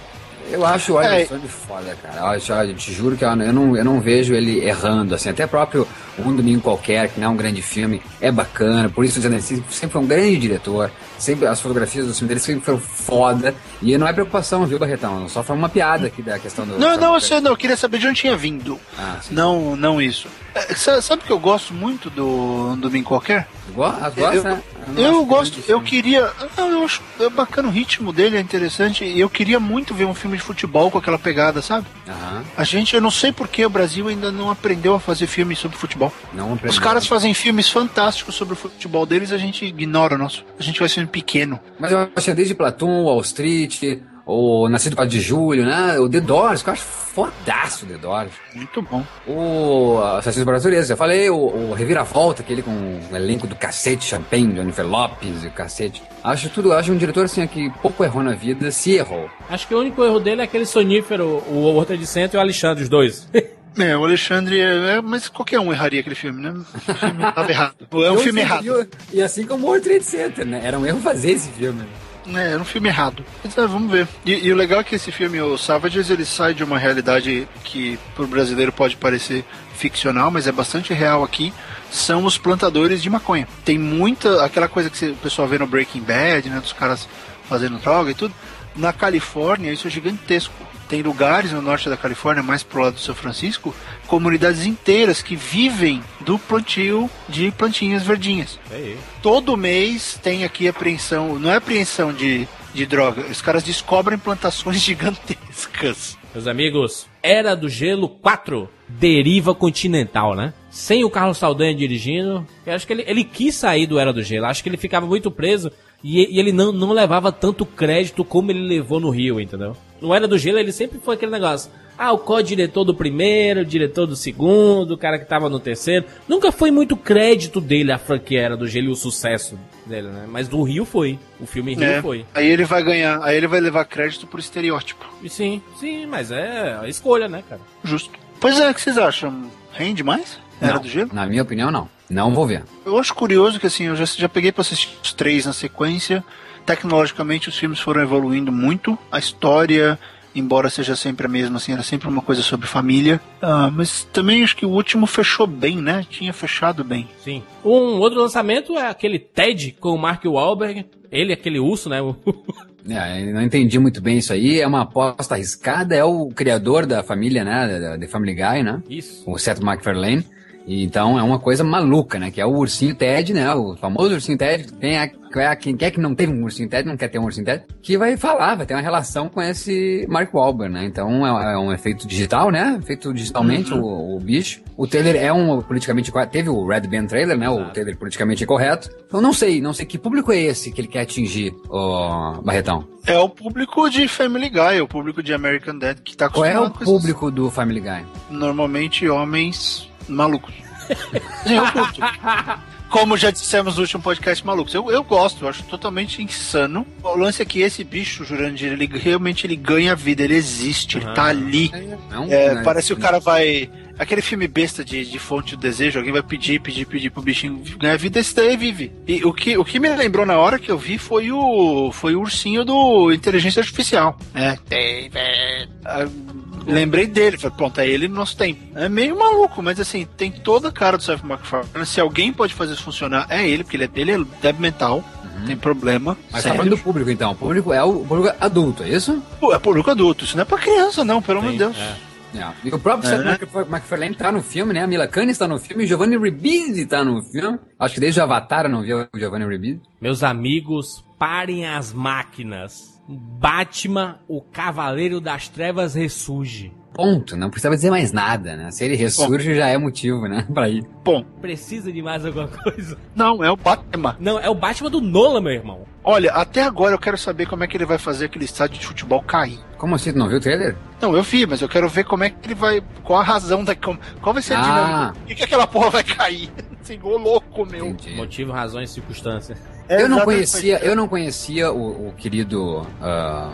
Eu acho o Oliver É. Foda, cara. Eu, eu te juro que eu, não, eu não vejo ele errando, assim. Até próprio Um Domingo Qualquer, que não é um grande filme, é bacana. Por isso, ele sempre sempre foi um grande diretor. Sempre, as fotografias do filme dele sempre foram foda. E não é preocupação, viu, Barretão? Só foi uma piada aqui da questão do... Não, não, eu sei, não, eu queria saber de onde tinha vindo. Ah. Não, não isso. É, sa- sabe que eu gosto muito do Domingo Qualquer? Gosta, né? Eu gosto, eu queria. Eu acho é bacana o ritmo dele, é interessante. E eu queria muito ver um filme de futebol com aquela pegada, sabe? Aham. A gente, eu não sei porque o Brasil ainda não aprendeu a fazer filmes sobre futebol. Não Os aprendeu. caras fazem filmes fantásticos sobre o futebol deles, a gente ignora o nosso. A gente vai sendo pequeno. Mas eu achei desde Platum, Wall Street, o Nascido 4 de Julho, né? O The Doors, que eu acho fodaço o The Doors. Muito bom. O Assassinos por Natureza, eu falei, o, o Reviravolta, aquele com o elenco do cacete, Champagne, Jennifer Lopes e o cacete. Acho tudo, acho um diretor assim que pouco errou na vida, se errou. Acho que o único erro dele é aquele sonífero, o Horta de Centro e o Alexandre, os dois. É, o Alexandre, é, é- mas qualquer um erraria aquele filme, né? O filme tava errado. É um Eu filme sei, errado. E, e assim como o World Trade Center, né? Era um erro fazer esse filme. É, era um filme errado. Mas é, vamos ver. E, e o legal é que esse filme, o Savages, ele sai de uma realidade que pro brasileiro pode parecer ficcional, mas é bastante real aqui. São os plantadores de maconha. Tem muita. aquela coisa que o pessoal vê no Breaking Bad, né? Dos caras fazendo droga e tudo. Na Califórnia, isso é gigantesco. Tem lugares no norte da Califórnia, mais pro lado do São Francisco, comunidades inteiras que vivem do plantio de plantinhas verdinhas todo mês tem aqui apreensão, não é apreensão de, de droga, os caras descobrem plantações gigantescas. Meus amigos, Era do Gelo 4, Deriva Continental, né? Sem o Carlos Saldanha dirigindo, eu acho que ele, ele quis sair do Era do Gelo, acho que ele ficava muito preso e, e ele não, não levava tanto crédito como ele levou no Rio, entendeu? No Era do Gelo ele sempre foi aquele negócio, ah, o co-diretor do primeiro, o diretor do segundo, o cara que tava no terceiro, nunca foi muito crédito dele a franquia Era do Gelo e o sucesso dele, né? Mas do Rio foi, o filme Rio né? foi. Aí ele vai ganhar, aí ele vai levar crédito por estereótipo. E Sim, sim, mas é a escolha, né, cara? Justo. Pois é, o que vocês acham? Rende mais? Era Não, do gelo? Na minha opinião, não. Não vou ver. Eu acho curioso que assim, eu já, já peguei pra assistir os três na sequência. Tecnologicamente os filmes foram evoluindo muito. A história, embora seja sempre a mesma, assim, era sempre uma coisa sobre família. Ah, mas também acho que o último fechou bem, né? Tinha fechado bem. Sim. Um outro lançamento é aquele Ted com o Mark Wahlberg. Ele, aquele urso, né? É, eu não entendi muito bem isso aí. É uma aposta arriscada. É o criador da família, né? Da, da Family Guy, né? Isso. O Seth MacFarlane. Então é uma coisa maluca, né? Que é o ursinho Ted, né? O famoso ursinho Ted. Tem a, é quem quer que não teve um ursinho Ted, não quer ter um ursinho Ted, que vai falar, vai ter uma relação com esse Mark Wahlberg, né? Então é, é um efeito digital, né? Feito digitalmente o, o bicho. O trailer é um politicamente correto. Teve o Red Band trailer, né? O trailer politicamente correto. Então não sei, não sei que público é esse que ele quer atingir, o Barretão. É o público de Family Guy, é o público de American Dad que tá Qual é acostumado o público do Family Guy? Normalmente homens malucos. Eu curto. Como já dissemos no último podcast malucos, eu, eu gosto, eu acho totalmente insano. O lance é que esse bicho, Jurandir, ele realmente ele ganha vida, ele existe, ele tá ali. É, né? parece que o cara vai. Aquele filme besta de, de fonte do desejo, alguém vai pedir, pedir, pedir pro bichinho ganhar vida, esse daí vive. E o que, o que me lembrou na hora que eu vi foi o. Foi o ursinho do Inteligência Artificial. É. David. Ah, lembrei dele, falei, pronto, é ele no nosso tempo. É meio maluco, mas assim, tem toda a cara do Seth MacFarlane. Se alguém pode fazer isso funcionar, é ele, porque ele é dele, é débil mental, tem problema. Mas tá sério. falando do público então. O público é o público adulto, é isso? Pô, É público adulto, isso não é pra criança, não, pelo amor de Deus. é. É. E o próprio É. Seth Mac- MacFarlane tá no filme, né? A Mila Kunis tá no filme, o Giovanni Ribisi tá no filme. Acho que desde o Avatar eu não vi o Giovanni Ribisi. Meus amigos, parem as máquinas. Batman, o Cavaleiro das Trevas, ressurge. Ponto, não precisava dizer mais nada, né? Se ele ressurge já é motivo, né? Pra ir. Bom, Precisa de mais alguma coisa? não, é o Batman. Não, é o Batman do Nolan, meu irmão. Olha, até agora eu quero saber como é que ele vai fazer aquele estádio de futebol cair. Como assim, tu não viu o trailer? Não, eu vi, mas eu quero ver como é que ele vai. Qual a razão da. como- Qual vai ser a Ah. dinâmica? Por que, que aquela porra vai cair? Ô louco, meu. Entendi. Motivo, razões, circunstâncias. É, eu não conhecia, eu não conhecia o, o querido, ah,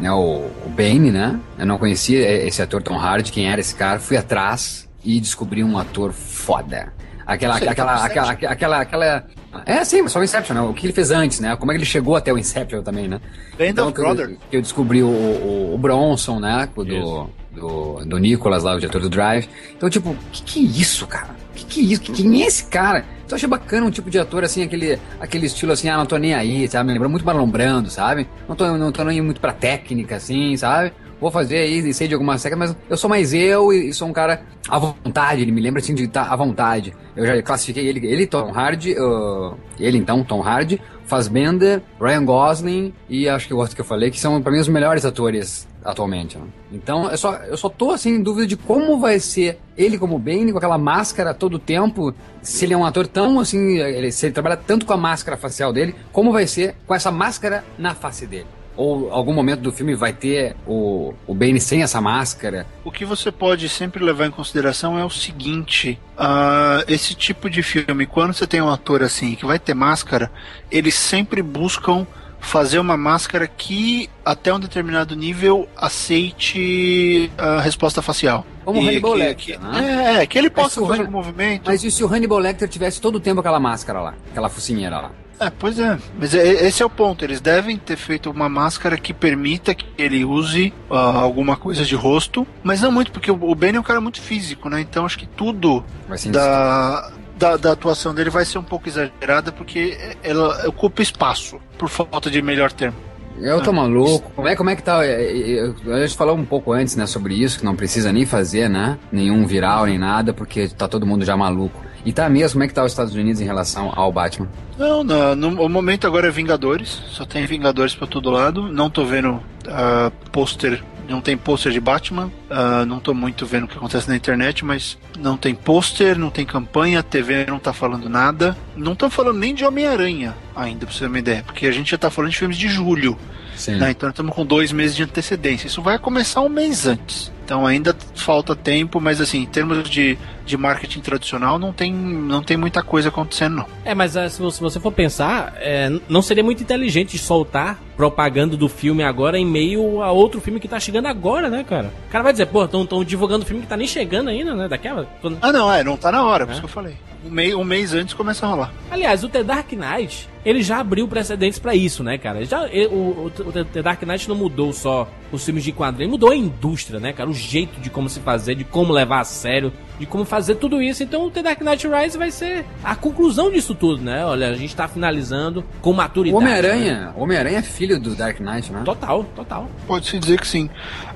né, o, o Bane, né? Eu não conhecia esse ator Tom Hardy, quem era esse cara. Fui atrás e descobri um ator foda. Aquela, Sei, aquela, tipo aquela, aquela, aquela, É, sim, só o Inception, né? O que ele fez antes, né? Como é que ele chegou até o Inception também, né? Band of que eu, que eu descobri o, o, o Bronson, né? o Do, do, do Nicolas lá, o diretor do Drive. Então, tipo, que que é isso, cara? Que que é isso? Que- Quem é esse cara? Então achei bacana um tipo de ator, assim, aquele, aquele estilo assim, ah, não tô nem aí, sabe? Me lembrou muito Marlon Brando, sabe? Não tô, não tô nem muito pra técnica, assim, sabe? Vou fazer aí, sei de algumas técnicas, mas eu sou mais eu e, sou um cara à vontade, ele me lembra assim de estar à vontade. Eu já classifiquei ele, ele Tom Hardy, uh, ele então, Tom Hardy, Fassbender, Ryan Gosling e acho que o outro que eu falei, que são pra mim os melhores atores atualmente. né? Então eu só, eu só tô assim em dúvida de como vai ser ele como Bane, com aquela máscara todo o tempo, se ele é um ator tão assim, ele- se ele trabalha tanto com a máscara facial dele, como vai ser com essa máscara na face dele. Ou algum momento do filme vai ter o, o Bane sem essa máscara. O que você pode sempre levar em consideração é o seguinte: ah, esse tipo de filme, quando você tem um ator assim que vai ter máscara, eles sempre buscam fazer uma máscara que até um determinado nível aceite a resposta facial. Como o E Hannibal que- Lecter, que- né? É, que ele possa o fazer movimento. Mas e se o Hannibal Lecter tivesse todo o tempo aquela máscara lá? Aquela focinheira lá? É, pois é. Mas é- esse é o ponto. Eles devem ter feito uma máscara que permita que ele use ah, alguma coisa de rosto, mas não muito, porque o o Ben é um cara muito físico, né? Então acho que tudo da, da, da atuação dele vai ser um pouco exagerada, porque ela ocupa espaço, por falta de melhor termo. Eu tô maluco. Como é, como é que tá? é, é, é, A gente falou um pouco antes, né, sobre isso, que não precisa nem fazer, né? Nenhum viral, nem nada, porque tá todo mundo já maluco. E tá mesmo, como é que tá os Estados Unidos em relação ao Batman? Não, no, no- momento agora é Vingadores, só tem Vingadores pra todo lado. Não tô vendo ah, pôster, não tem pôster de Batman. ah, não tô muito vendo o que acontece na internet, mas não tem pôster, não tem campanha, TV não tá falando nada. Não tô falando nem de Homem-Aranha ainda, pra você ter uma ideia, porque a gente já tá falando de filmes de julho. Sim. né? Então estamos com dois meses de antecedência. Isso vai começar um mês antes. Então ainda falta tempo, mas assim, em termos de, de marketing tradicional, não tem, não tem muita coisa acontecendo, não. É, mas ah, se você- for pensar, é, não seria muito inteligente soltar propaganda do filme agora em meio a outro filme que tá chegando agora, né, cara? O cara vai dizer, pô, estão divulgando filme que tá nem chegando ainda, né? Daquela. quando- Ah, não, é, não tá na hora, por É. isso que eu falei. Um, mei, um mês antes começa a rolar. Aliás, o The Dark Knight, ele já abriu precedentes pra isso, né, cara? Já, e- o, o, o The Dark Knight não mudou só os filmes de quadrinho, mudou a indústria, né, cara? O jeito de como se fazer, de como levar a sério, de como fazer tudo isso. Então o The Dark Knight Rise vai ser a conclusão disso tudo, né? Olha, a gente tá finalizando com O maturidade. né? Homem-Aranha, o Homem-Aranha é filho do Dark Knight, né? Total, total. Pode-se dizer que sim.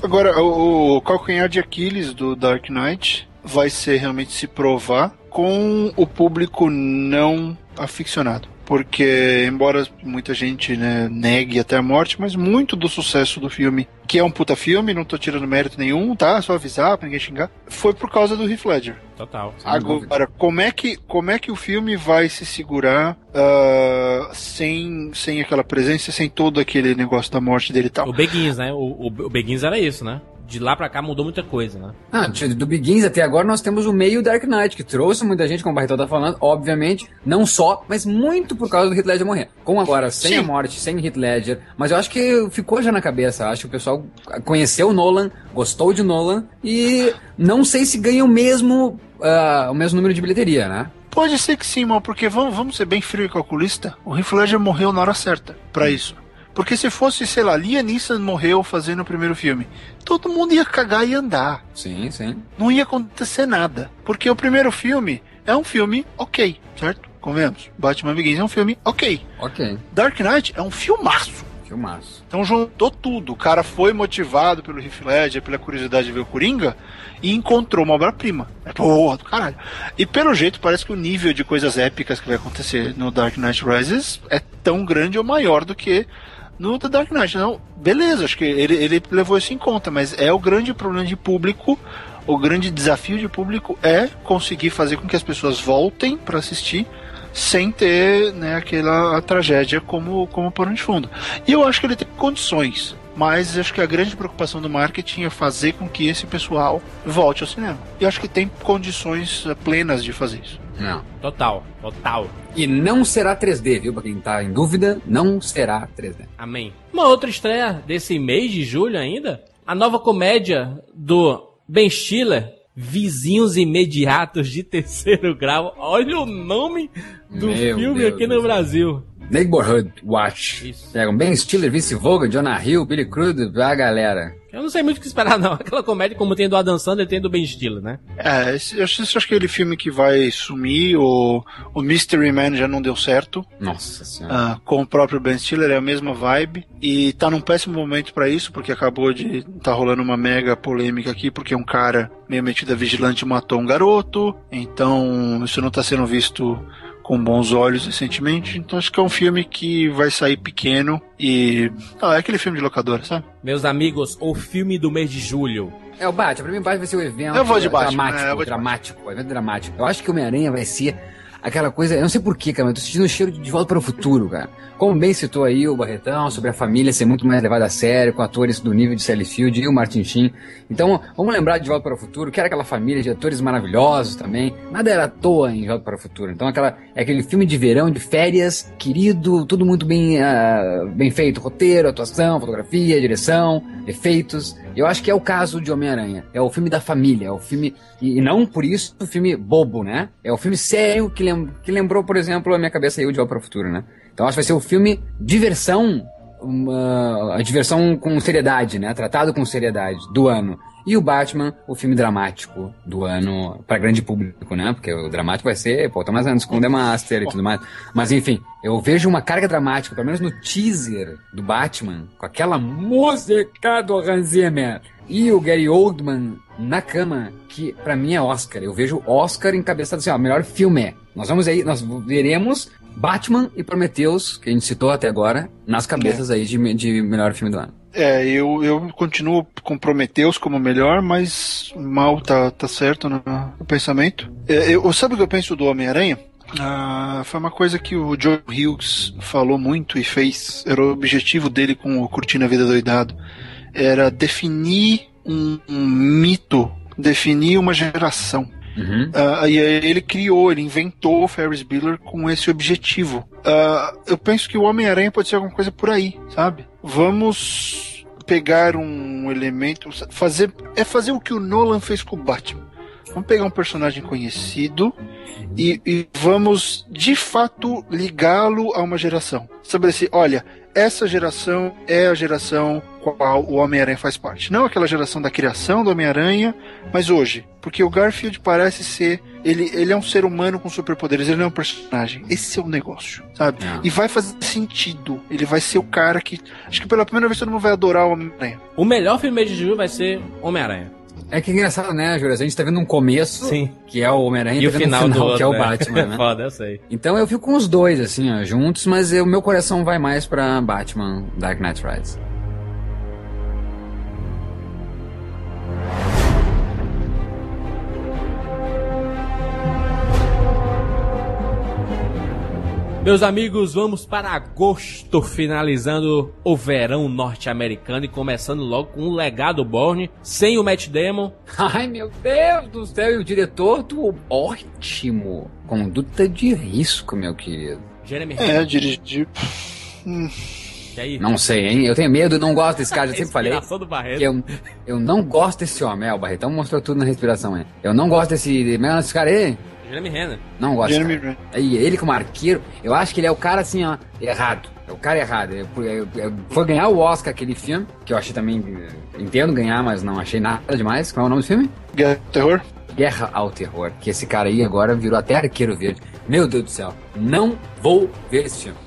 Agora, o, o calcanhar de Aquiles do Dark Knight vai ser realmente se provar com o público não aficionado. Porque, embora muita gente né, negue até a morte, mas muito do sucesso do filme, que é um puta filme, não tô tirando mérito nenhum, tá? Só avisar pra ninguém xingar, foi por causa do Heath Ledger. Total. Dúvida. Agora, como é que como é que o filme vai se segurar ah, sem sem aquela presença, sem todo aquele negócio da morte dele e tal? O Begins, né? O, o, o Begins era isso, né? De lá pra cá mudou muita coisa, né? Ah, do Begins até agora nós temos o meio Dark Knight, que trouxe muita gente, como o Barretão tá falando, obviamente, não só, mas muito por causa do Heath Ledger morrer. Com agora, sem Sim. a morte, sem Heath Ledger, mas eu acho que ficou já na cabeça, acho que o pessoal conheceu o Nolan, gostou de Nolan, e não sei se ganha o mesmo, ah, o mesmo número de bilheteria, né? Pode ser que sim, mal, porque vamos, vamos ser bem frio e calculista. O Heath Ledger morreu na hora certa pra isso. Porque se fosse, sei lá, Liam Neeson morreu fazendo o primeiro filme, todo mundo ia cagar e andar. Sim, sim. Não ia acontecer nada. Porque o primeiro filme é um filme ok, certo? Convenhamos. Batman Begins é um filme ok. Ok. Dark Knight é um filmaço. Filmaço. Então juntou tudo. O cara foi motivado pelo Heath Ledger, pela curiosidade de ver o Coringa e encontrou uma obra-prima. É porra do caralho. E pelo jeito parece que o nível de coisas épicas que vai acontecer no Dark Knight Rises é tão grande ou maior do que no The Dark Knight. Então, beleza, acho que ele, ele levou isso em conta, mas é o grande problema de público. O grande desafio de público é conseguir fazer com que as pessoas voltem para assistir sem ter né, aquela tragédia como, como pano de fundo. E eu acho que ele tem condições, mas acho que a grande preocupação do marketing é fazer com que esse pessoal volte ao cinema. E acho que tem condições eh, plenas de fazer isso. Não. Total, total. E não será 3D, viu? Pra quem tá em dúvida, não será 3D. Amém. Uma outra estreia desse mês de julho ainda, a nova comédia do Ben Stiller, Vizinhos Imediatos de Terceiro Grau. Olha o nome do Meu filme Deus aqui no céu. Brasil. Neighborhood Watch. Isso. Pegam Ben Stiller, Vince Vaughn, Jonah Hill, Billy Crudup, a galera. Eu não sei muito o que esperar, não. Aquela comédia como tem do Adam Sandler, tem do Ben Stiller, né? É, eu acho, que é aquele filme que vai sumir, o, o Mystery Man já não deu certo. Nossa senhora. Ah, com o próprio Ben Stiller, é a mesma vibe. E tá num péssimo momento pra isso, porque acabou de. tá rolando uma mega polêmica aqui, porque um cara meio metido a vigilante matou um garoto. Então, isso não tá sendo visto com bons olhos recentemente. Então, acho que é um filme que vai sair pequeno e. Ah, é aquele filme de locadora, sabe? Meus amigos, o filme do mês de julho. É o Batman, pra mim o Batman vai ser o evento Eu vou de Batman, dramático, é, eu vou de dramático, evento dramático. Eu acho que o Homem-Aranha vai ser aquela coisa, eu não sei porquê, cara, mas eu tô sentindo o cheiro de Volta para o Futuro, cara. Como bem citou aí o Barretão, sobre a família ser muito mais levada a sério, com atores do nível de Sally Field e o Martin Sheen. Então, vamos lembrar de Volta para o Futuro, que era aquela família de atores maravilhosos também. Nada era à toa em Volta para o Futuro. Então, aquela, é aquele filme de verão, de férias, querido, tudo muito bem, uh, bem feito. Roteiro, atuação, fotografia, direção, efeitos. Eu acho que é o caso de Homem-Aranha. É o filme da família, é o filme. E, não por isso o filme bobo, né? É o filme sério que, lem que lembrou, por exemplo, a minha cabeça aí o De Volta para o Futuro, né? Então acho que vai ser o filme diversão, uma, a diversão com seriedade, né? Tratado com seriedade do ano. E o Batman, o filme dramático do ano para grande público, né? Porque o dramático vai ser, pô, Thomas Anderson com The Master e tudo mais. Mas enfim, eu vejo uma carga dramática, pelo menos no teaser do Batman, com aquela música do Hans Zimmer e o Gary Oldman na cama, que para mim é Oscar. Eu vejo Oscar encabeçado assim, ó, melhor filme. Nós vamos aí, nós veremos Batman e Prometheus, que a gente citou até agora, nas cabeças é. aí de, de melhor filme do ano. É, eu, eu continuo com Prometheus como melhor, mas mal tá, tá certo no, no pensamento. É, eu, sabe o que eu penso do Homem-Aranha? Ah, foi uma coisa que o John Hughes falou muito e fez. Era o objetivo dele com o Curtindo a Vida Doidado. Era definir um, um mito, definir uma geração. Uhum. Uh, e ele criou, ele inventou o Ferris Bueller com esse objetivo. Uh, eu penso que o Homem-Aranha pode ser alguma coisa por aí, sabe? Vamos pegar um elemento, fazer é fazer o que o Nolan fez com o Batman. Vamos pegar um personagem conhecido e, e vamos de fato ligá-lo a uma geração. Estabelecer, olha, essa geração é a geração qual o Homem-Aranha faz parte. Não aquela geração da criação do Homem-Aranha, mas hoje. Porque o Garfield parece ser. Ele, ele é um ser humano com superpoderes, ele não é um personagem. Esse é o negócio, sabe? É. E vai fazer sentido. Ele vai ser o cara que. Acho que pela primeira vez todo mundo vai adorar o Homem-Aranha. O melhor filme de Ju vai ser Homem-Aranha. É que é engraçado, né, Júlio? A gente tá vendo um começo, Sim. que é o Homem-Aranha, e o final, final outro, que é o né? Batman, né? Foda, eu sei. Então eu fico com os dois, assim, ó, juntos, mas o meu coração vai mais pra Batman Dark Knight Rises. Meus amigos, vamos para agosto, finalizando o verão norte-americano e começando logo com o legado Borne, sem o Matt Damon. Ai, meu Deus do céu, e o diretor do ótimo Conduta de Risco, meu querido. Jeremy É, dirigir... Hum. Não sei, hein? Eu tenho medo, não gosto desse cara, eu sempre falei. Que eu, eu não gosto desse homem. É, o Barretão mostrou tudo na respiração, hein? Eu não gosto desse. Desse cara aí. Jeremy Renner. Não gosto. Jeremy Renner. E ele como arqueiro, eu acho que ele é o cara assim, ó, errado. É o cara errado. Foi ganhar o Oscar aquele filme, que eu achei também. Entendo ganhar, mas não achei nada demais. Qual é o nome do filme? Guerra ao Terror. Guerra ao Terror. Que esse cara aí agora virou até arqueiro verde. Meu Deus do céu. Não vou ver esse filme.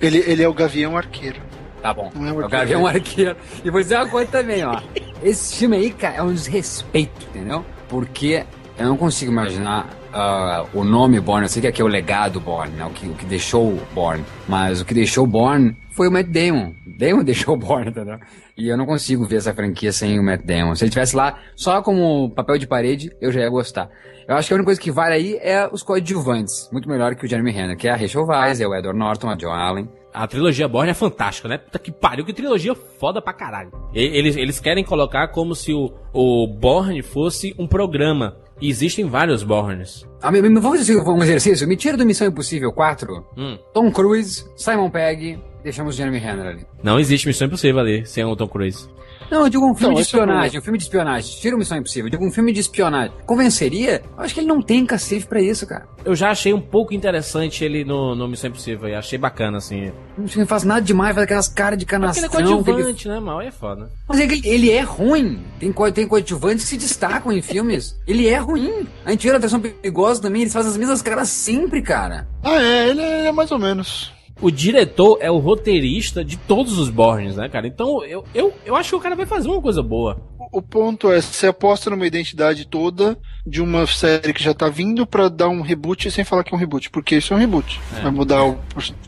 Ele, ele é o Gavião Arqueiro. Tá bom. Não é o, o Gavião Arqueiro. E vou dizer uma coisa também, ó. Esse filme aí, cara, é um desrespeito, entendeu? Porque eu não consigo imaginar uh, o nome Born, eu sei que aqui é o legado Born, né? o, que, o que deixou Born, mas o que deixou Born foi o Matt Damon. Damon deixou Born, entendeu? E eu não consigo ver essa franquia sem o Matt Damon. Se ele tivesse lá só como papel de parede, eu já ia gostar. Eu acho que a única coisa que vale aí é os coadjuvantes. Muito melhor que o Jeremy Renner, que é a Rachel Weisz, é o Edward Norton, a Joan Allen. A trilogia Born é fantástica, né? Puta que pariu, que trilogia foda pra caralho. Eles, eles querem colocar como se o, o Born fosse um programa. E existem vários Borns. Ah, vamos fazer um exercício? Me tira do Missão Impossível 4. Hum. Tom Cruise, Simon Pegg, deixamos Jeremy Renner ali. Não existe Missão Impossível ali, sem o Tom Cruise. Não, eu digo um filme então, de espionagem, um filme de espionagem. Tira o Missão Impossível, eu digo um filme de espionagem. Convenceria? Eu acho que ele não tem cacife pra isso, cara. Eu já achei um pouco interessante ele no, no Missão Impossível, e achei bacana, assim. Não faz nada demais, faz aquelas caras de canastrão. Porque ele é coadjuvante, ele... né, mal? É foda. Mas ele, ele é ruim. Tem, tem coadjuvantes que se destacam em filmes. Ele é ruim. A gente vê a atração perigosa também, eles fazem as mesmas caras sempre, cara. Ah, é, ele é mais ou menos o diretor é o roteirista de todos os Borns, né, cara? Então eu, eu, eu acho que o cara vai fazer uma coisa boa. O, ponto é, você aposta numa identidade toda de uma série que já tá vindo para dar um reboot sem falar que é um reboot, porque isso é um reboot. É. Vai mudar o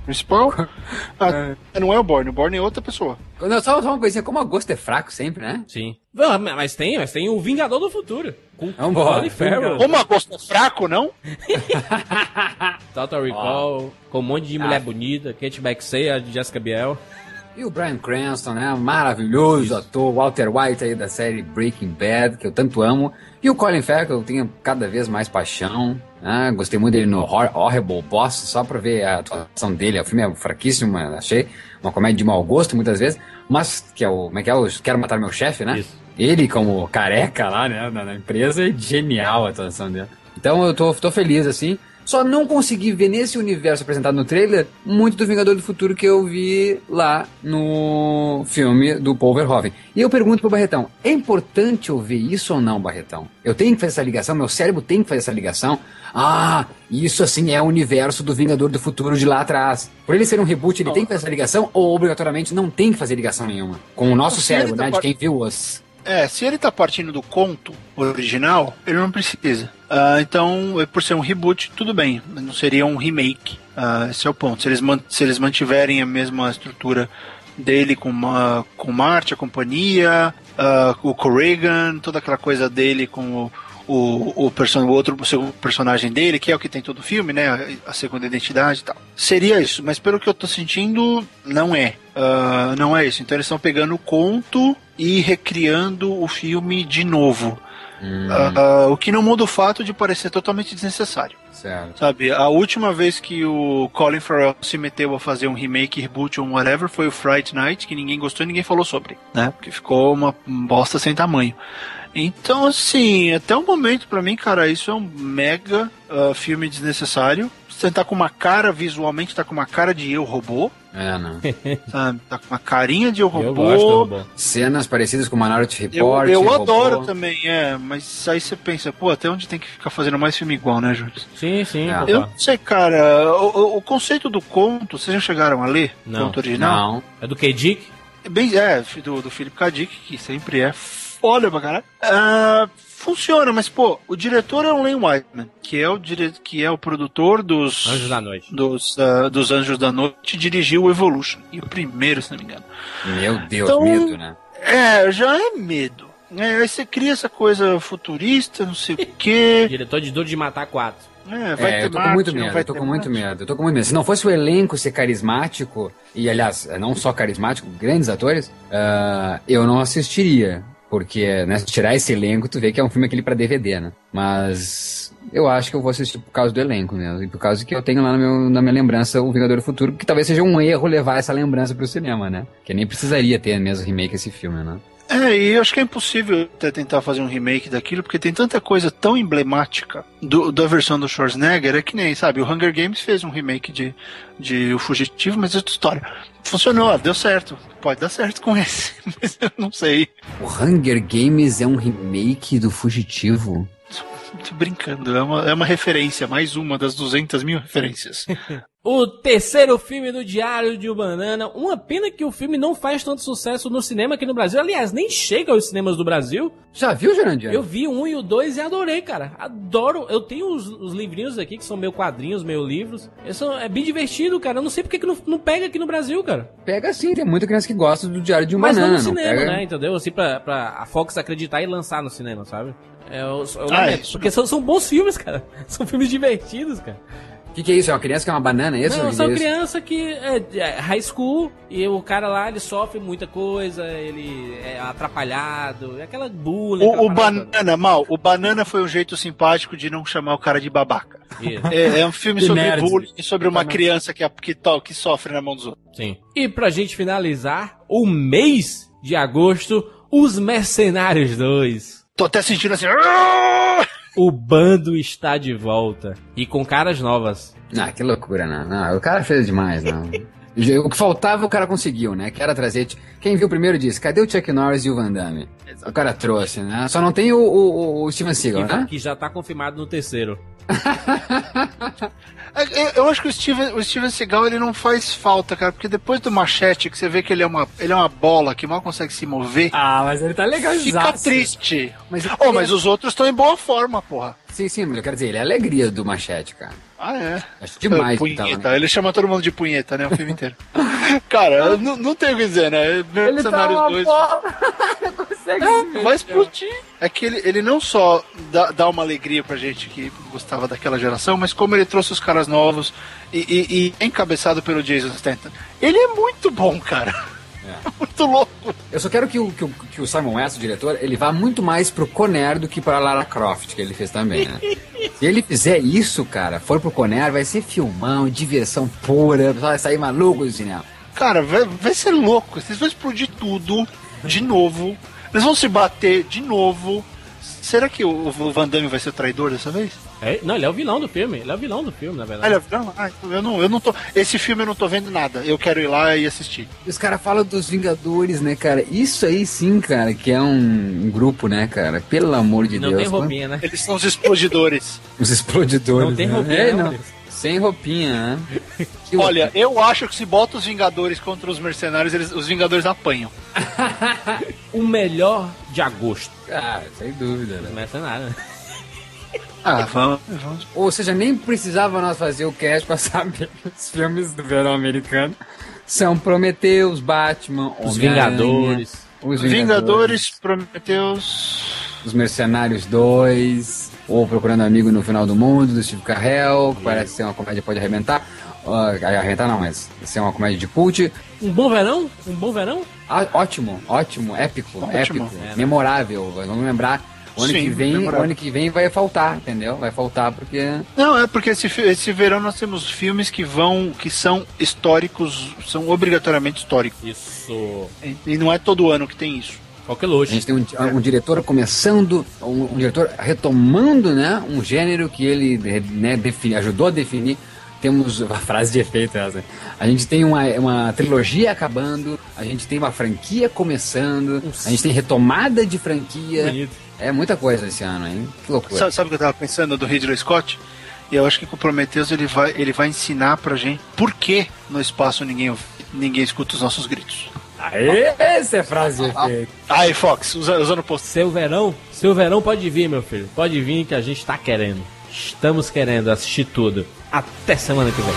principal. Ah, é. Não é o Born, o Born é outra pessoa. Não, só, só uma coisinha, como o gosto é fraco sempre, né? Sim. Mas tem, mas tem o Vingador do Futuro. Com Vambora. Colin Farrell, Como agosto é fraco, não? Total Recall, com um monte de mulher bonita, Kate Beckinsale, Jessica Biel. E o Brian Cranston, né? Maravilhoso ator. Walter White aí da série Breaking Bad, que eu tanto amo. E o Colin Farrell, que eu tenho cada vez mais paixão. né? Gostei muito dele no Hor- Horrible Boss, só pra ver a atuação dele. O filme é fraquíssimo, achei. Uma comédia de mau gosto, muitas vezes. Mas, que é o... Como é que é? O Quero Matar Meu Chefe, né? Isso. Ele, como careca lá, né? Na, na empresa, é genial a atuação dele. Então eu tô, tô feliz, assim. Só não consegui ver nesse universo apresentado no trailer muito do Vingador do Futuro que eu vi lá no filme do Paul Verhoeven. E eu pergunto pro Barretão, é importante eu ver isso ou não, Barretão? Eu tenho que fazer essa ligação? Meu cérebro tem que fazer essa ligação? Ah, isso assim é o universo do Vingador do Futuro de lá atrás. Por ele ser um reboot, ele tem que fazer essa ligação ou obrigatoriamente não tem que fazer ligação nenhuma? Com o nosso cérebro, tá né? De par- quem viu os... É, se ele tá partindo do conto original, ele não precisa. Ah, então, é por ser um reboot, tudo bem. Não seria um remake. Ah, esse é o ponto. Se eles, se eles mantiverem a mesma estrutura dele com, uma, com Marte, a companhia, ah, o Corrigan, toda aquela coisa dele com o, o, o, person o outro o personagem dele, que é o que tem todo o filme, né? A, a segunda identidade e tal. Seria isso, mas pelo que eu tô sentindo, não é. Ah, não é isso. Então eles estão pegando o conto e recriando o filme de novo. Ah, ah, o que não muda o fato de parecer totalmente desnecessário. Certo. Sabe, a última vez que o Colin Farrell se meteu a fazer um remake, reboot ou whatever foi o Fright Night, que ninguém gostou e ninguém falou sobre, né? Porque ficou uma bosta sem tamanho. Então, assim, até o momento, pra mim, cara, isso é um mega ah, filme desnecessário. Você tá com uma cara, visualmente, tá com uma cara de eu robô, É, não. sabe? Tá com uma carinha de eu robô. Eu robô. Cenas parecidas com Minority Eu, Report. eu robô. adoro também, é, mas aí você pensa, pô, até onde tem que ficar fazendo mais filme igual, né, Júlio? Sim, sim. Papá. Eu não sei, cara, o, o- o conceito do conto, vocês já chegaram a ler? Não. O conto original? Não. É do K-Dick? É Bem, é, do, do Philip K. Dick, que sempre é foda pra caralho. Ah, funciona, mas, pô, o diretor é o Len Whiteman, que é o, dire... que é o produtor dos... Anjos da Noite. Dos, ah, dos Anjos da Noite, dirigiu o Evolution. E o primeiro, se não me engano. Meu Deus, Então- medo, né? É, já é medo. É, aí você cria essa coisa futurista, não sei o quê. Diretor de Duro de Matar 4. É, vai É, ter eu tô com muito medo, eu tô com muito medo, eu tô com muito medo. Se não fosse o elenco ser carismático, e aliás, não só carismático, grandes atores, ah, eu não assistiria. Porque, né, tirar esse elenco, tu vê que é um filme aquele pra DVD, né? Mas eu acho que eu vou assistir por causa do elenco mesmo. E por causa que eu tenho lá meu, na minha lembrança o Vingador do Futuro, que talvez seja um erro levar essa lembrança pro cinema, né? Que nem precisaria ter mesmo remake esse filme, né? É, e eu acho que é impossível até tentar fazer um remake daquilo, porque tem tanta coisa tão emblemática do- da versão do Schwarzenegger, é que nem, sabe, o Hunger Games fez um remake de, de O Fugitivo, mas é outra história. Funcionou, deu certo. Pode dar certo com esse, mas eu não sei. O Hunger Games é um remake do Fugitivo? Tô brincando, é uma, é uma referência, mais uma das 200 mil referências. O terceiro filme do Diário de um Banana. Uma pena que o filme não faz tanto sucesso no cinema aqui no Brasil. Aliás, nem chega aos cinemas do Brasil. Já viu, Jurandir? Eu vi o um e o dois e adorei, cara. Adoro. Eu tenho os, os livrinhos aqui, que são meus quadrinhos, meus livros. São, é bem divertido, cara. Eu não sei porque que não, não pega aqui no Brasil, cara. Pega sim, tem muita criança que gosta do Diário de um Mas Banana. não no cinema, pega... né? Entendeu? Assim, pra, pra a Fox acreditar e lançar no cinema, sabe? É, eu, eu Ah, lamento, isso porque são, são bons filmes, cara. São filmes divertidos, cara. O que, que é isso? É uma criança que é uma banana, é isso? Não, são Isso? criança que é, é high school e o cara lá ele sofre muita coisa, ele é atrapalhado, é aquela bullying. O, aquela o Banana, mal, o Banana foi um jeito simpático de não chamar o cara de babaca. É, é um filme Que sobre nerd. bullying e sobre uma criança que, que, to- que sofre na mão dos outros. Sim. E pra gente finalizar, o mês de agosto, Os Mercenários 2. Tô até sentindo assim. O bando está de volta. E com caras novas. Ah, que loucura, não. não. O cara fez demais, não. O que faltava o cara conseguiu, né? Que era trazer. Quem viu primeiro disse: cadê o Chuck Norris e o Van Damme? O cara trouxe, né? Só não tem o, o, o Steven Seagal, Que, né? que já tá confirmado no terceiro. É, Eu, eu acho que o Steven, o Steven Seagal ele não faz falta, cara, porque depois do machete, que você vê que ele é uma, ele é uma bola que mal consegue se mover, Ah, mas ele tá legal, fica triste. Mas, Oh, mas os outros estão em boa forma, porra. Sim, sim, mas eu quero dizer, ele é a alegria do machete, cara. Ah, é. Acho demais que punheta. tava, né? Ele chama todo mundo de punheta, né? O filme inteiro. cara, não, não tenho o que dizer, né? Mercenários 2. consegue. Vai explodir. É que ele, ele não só dá, dá uma alegria pra gente que gostava daquela geração, mas como ele trouxe os caras novos e, e, e é encabeçado pelo Jason Statham. Ele é muito bom, cara. É. muito louco. Eu só quero que o, que o, que o Simon West, o diretor, ele vá muito mais pro Conner do que pra Lara Croft, que ele fez também, né? Se ele fizer isso, cara, for pro Conner, vai ser filmão, diversão pura, vai sair maluco do cinema. Cara, vai, vai ser louco. Vocês vão explodir tudo de novo. Eles vão se bater de novo. Será que o, o Van Damme vai ser o traidor dessa vez? É, não, ele é o vilão do filme. Ele é o vilão do filme, na verdade. Ah, ele é o vilão? Ah, então eu não, eu não tô. Esse filme eu não tô vendo nada. Eu quero ir lá e assistir. Os caras falam dos Vingadores, né, cara? Isso aí sim, cara, que é um, grupo, né, cara? Pelo amor de não Deus. Não tem roupinha, né? Eles são os explodidores. os explodidores. Não tem né? roupinha, é, não. Sem roupinha, né? Olha, eu acho que se bota os Vingadores contra os Mercenários, eles, os Vingadores apanham. o melhor de agosto. Ah, sem dúvida, né? Não é nada. né? Ah, vamos, vamos. Ou seja, nem precisava nós fazer o cast pra saber que os filmes do verão americano são Prometheus, Batman, Os Vingadores. Os Vingadores, Prometeus. Os Mercenários 2, ou Procurando Amigo no Final do Mundo, do Steve Carell, que parece ser uma comédia que pode arrebentar. Uh, arrebentar não, mas ser uma comédia de cult. Um bom verão? Um bom verão? Ah, ótimo, ótimo, épico, Ótimo. épico, É. memorável. Vamos lembrar. O ano, Sim, que vem, ano que vem vai faltar, entendeu? Vai faltar porque. Não, é porque esse, esse verão nós temos filmes que vão, que são históricos, são obrigatoriamente históricos. Isso. E- E não é todo ano que tem isso. Qualquer A luxo. gente tem um, um diretor começando, um, um diretor retomando, né, um gênero que ele né, defini- ajudou a definir. Temos a frase de efeito essa. A gente tem uma, uma trilogia acabando, a gente tem uma franquia começando, a gente tem retomada de franquia. Bonito. É muita coisa esse ano, hein? Que loucura. Sabe, sabe o que eu tava pensando do Ridley Scott? E eu acho que com o Prometheus ele vai, ele vai ensinar pra gente por que no espaço ninguém, ninguém escuta os nossos gritos. Aê, essa é frase de efeito. Aí, Fox, usa- usando o post. Seu verão, seu verão pode vir, meu filho. Pode vir que a gente tá querendo. Estamos querendo assistir tudo. Até semana que vem.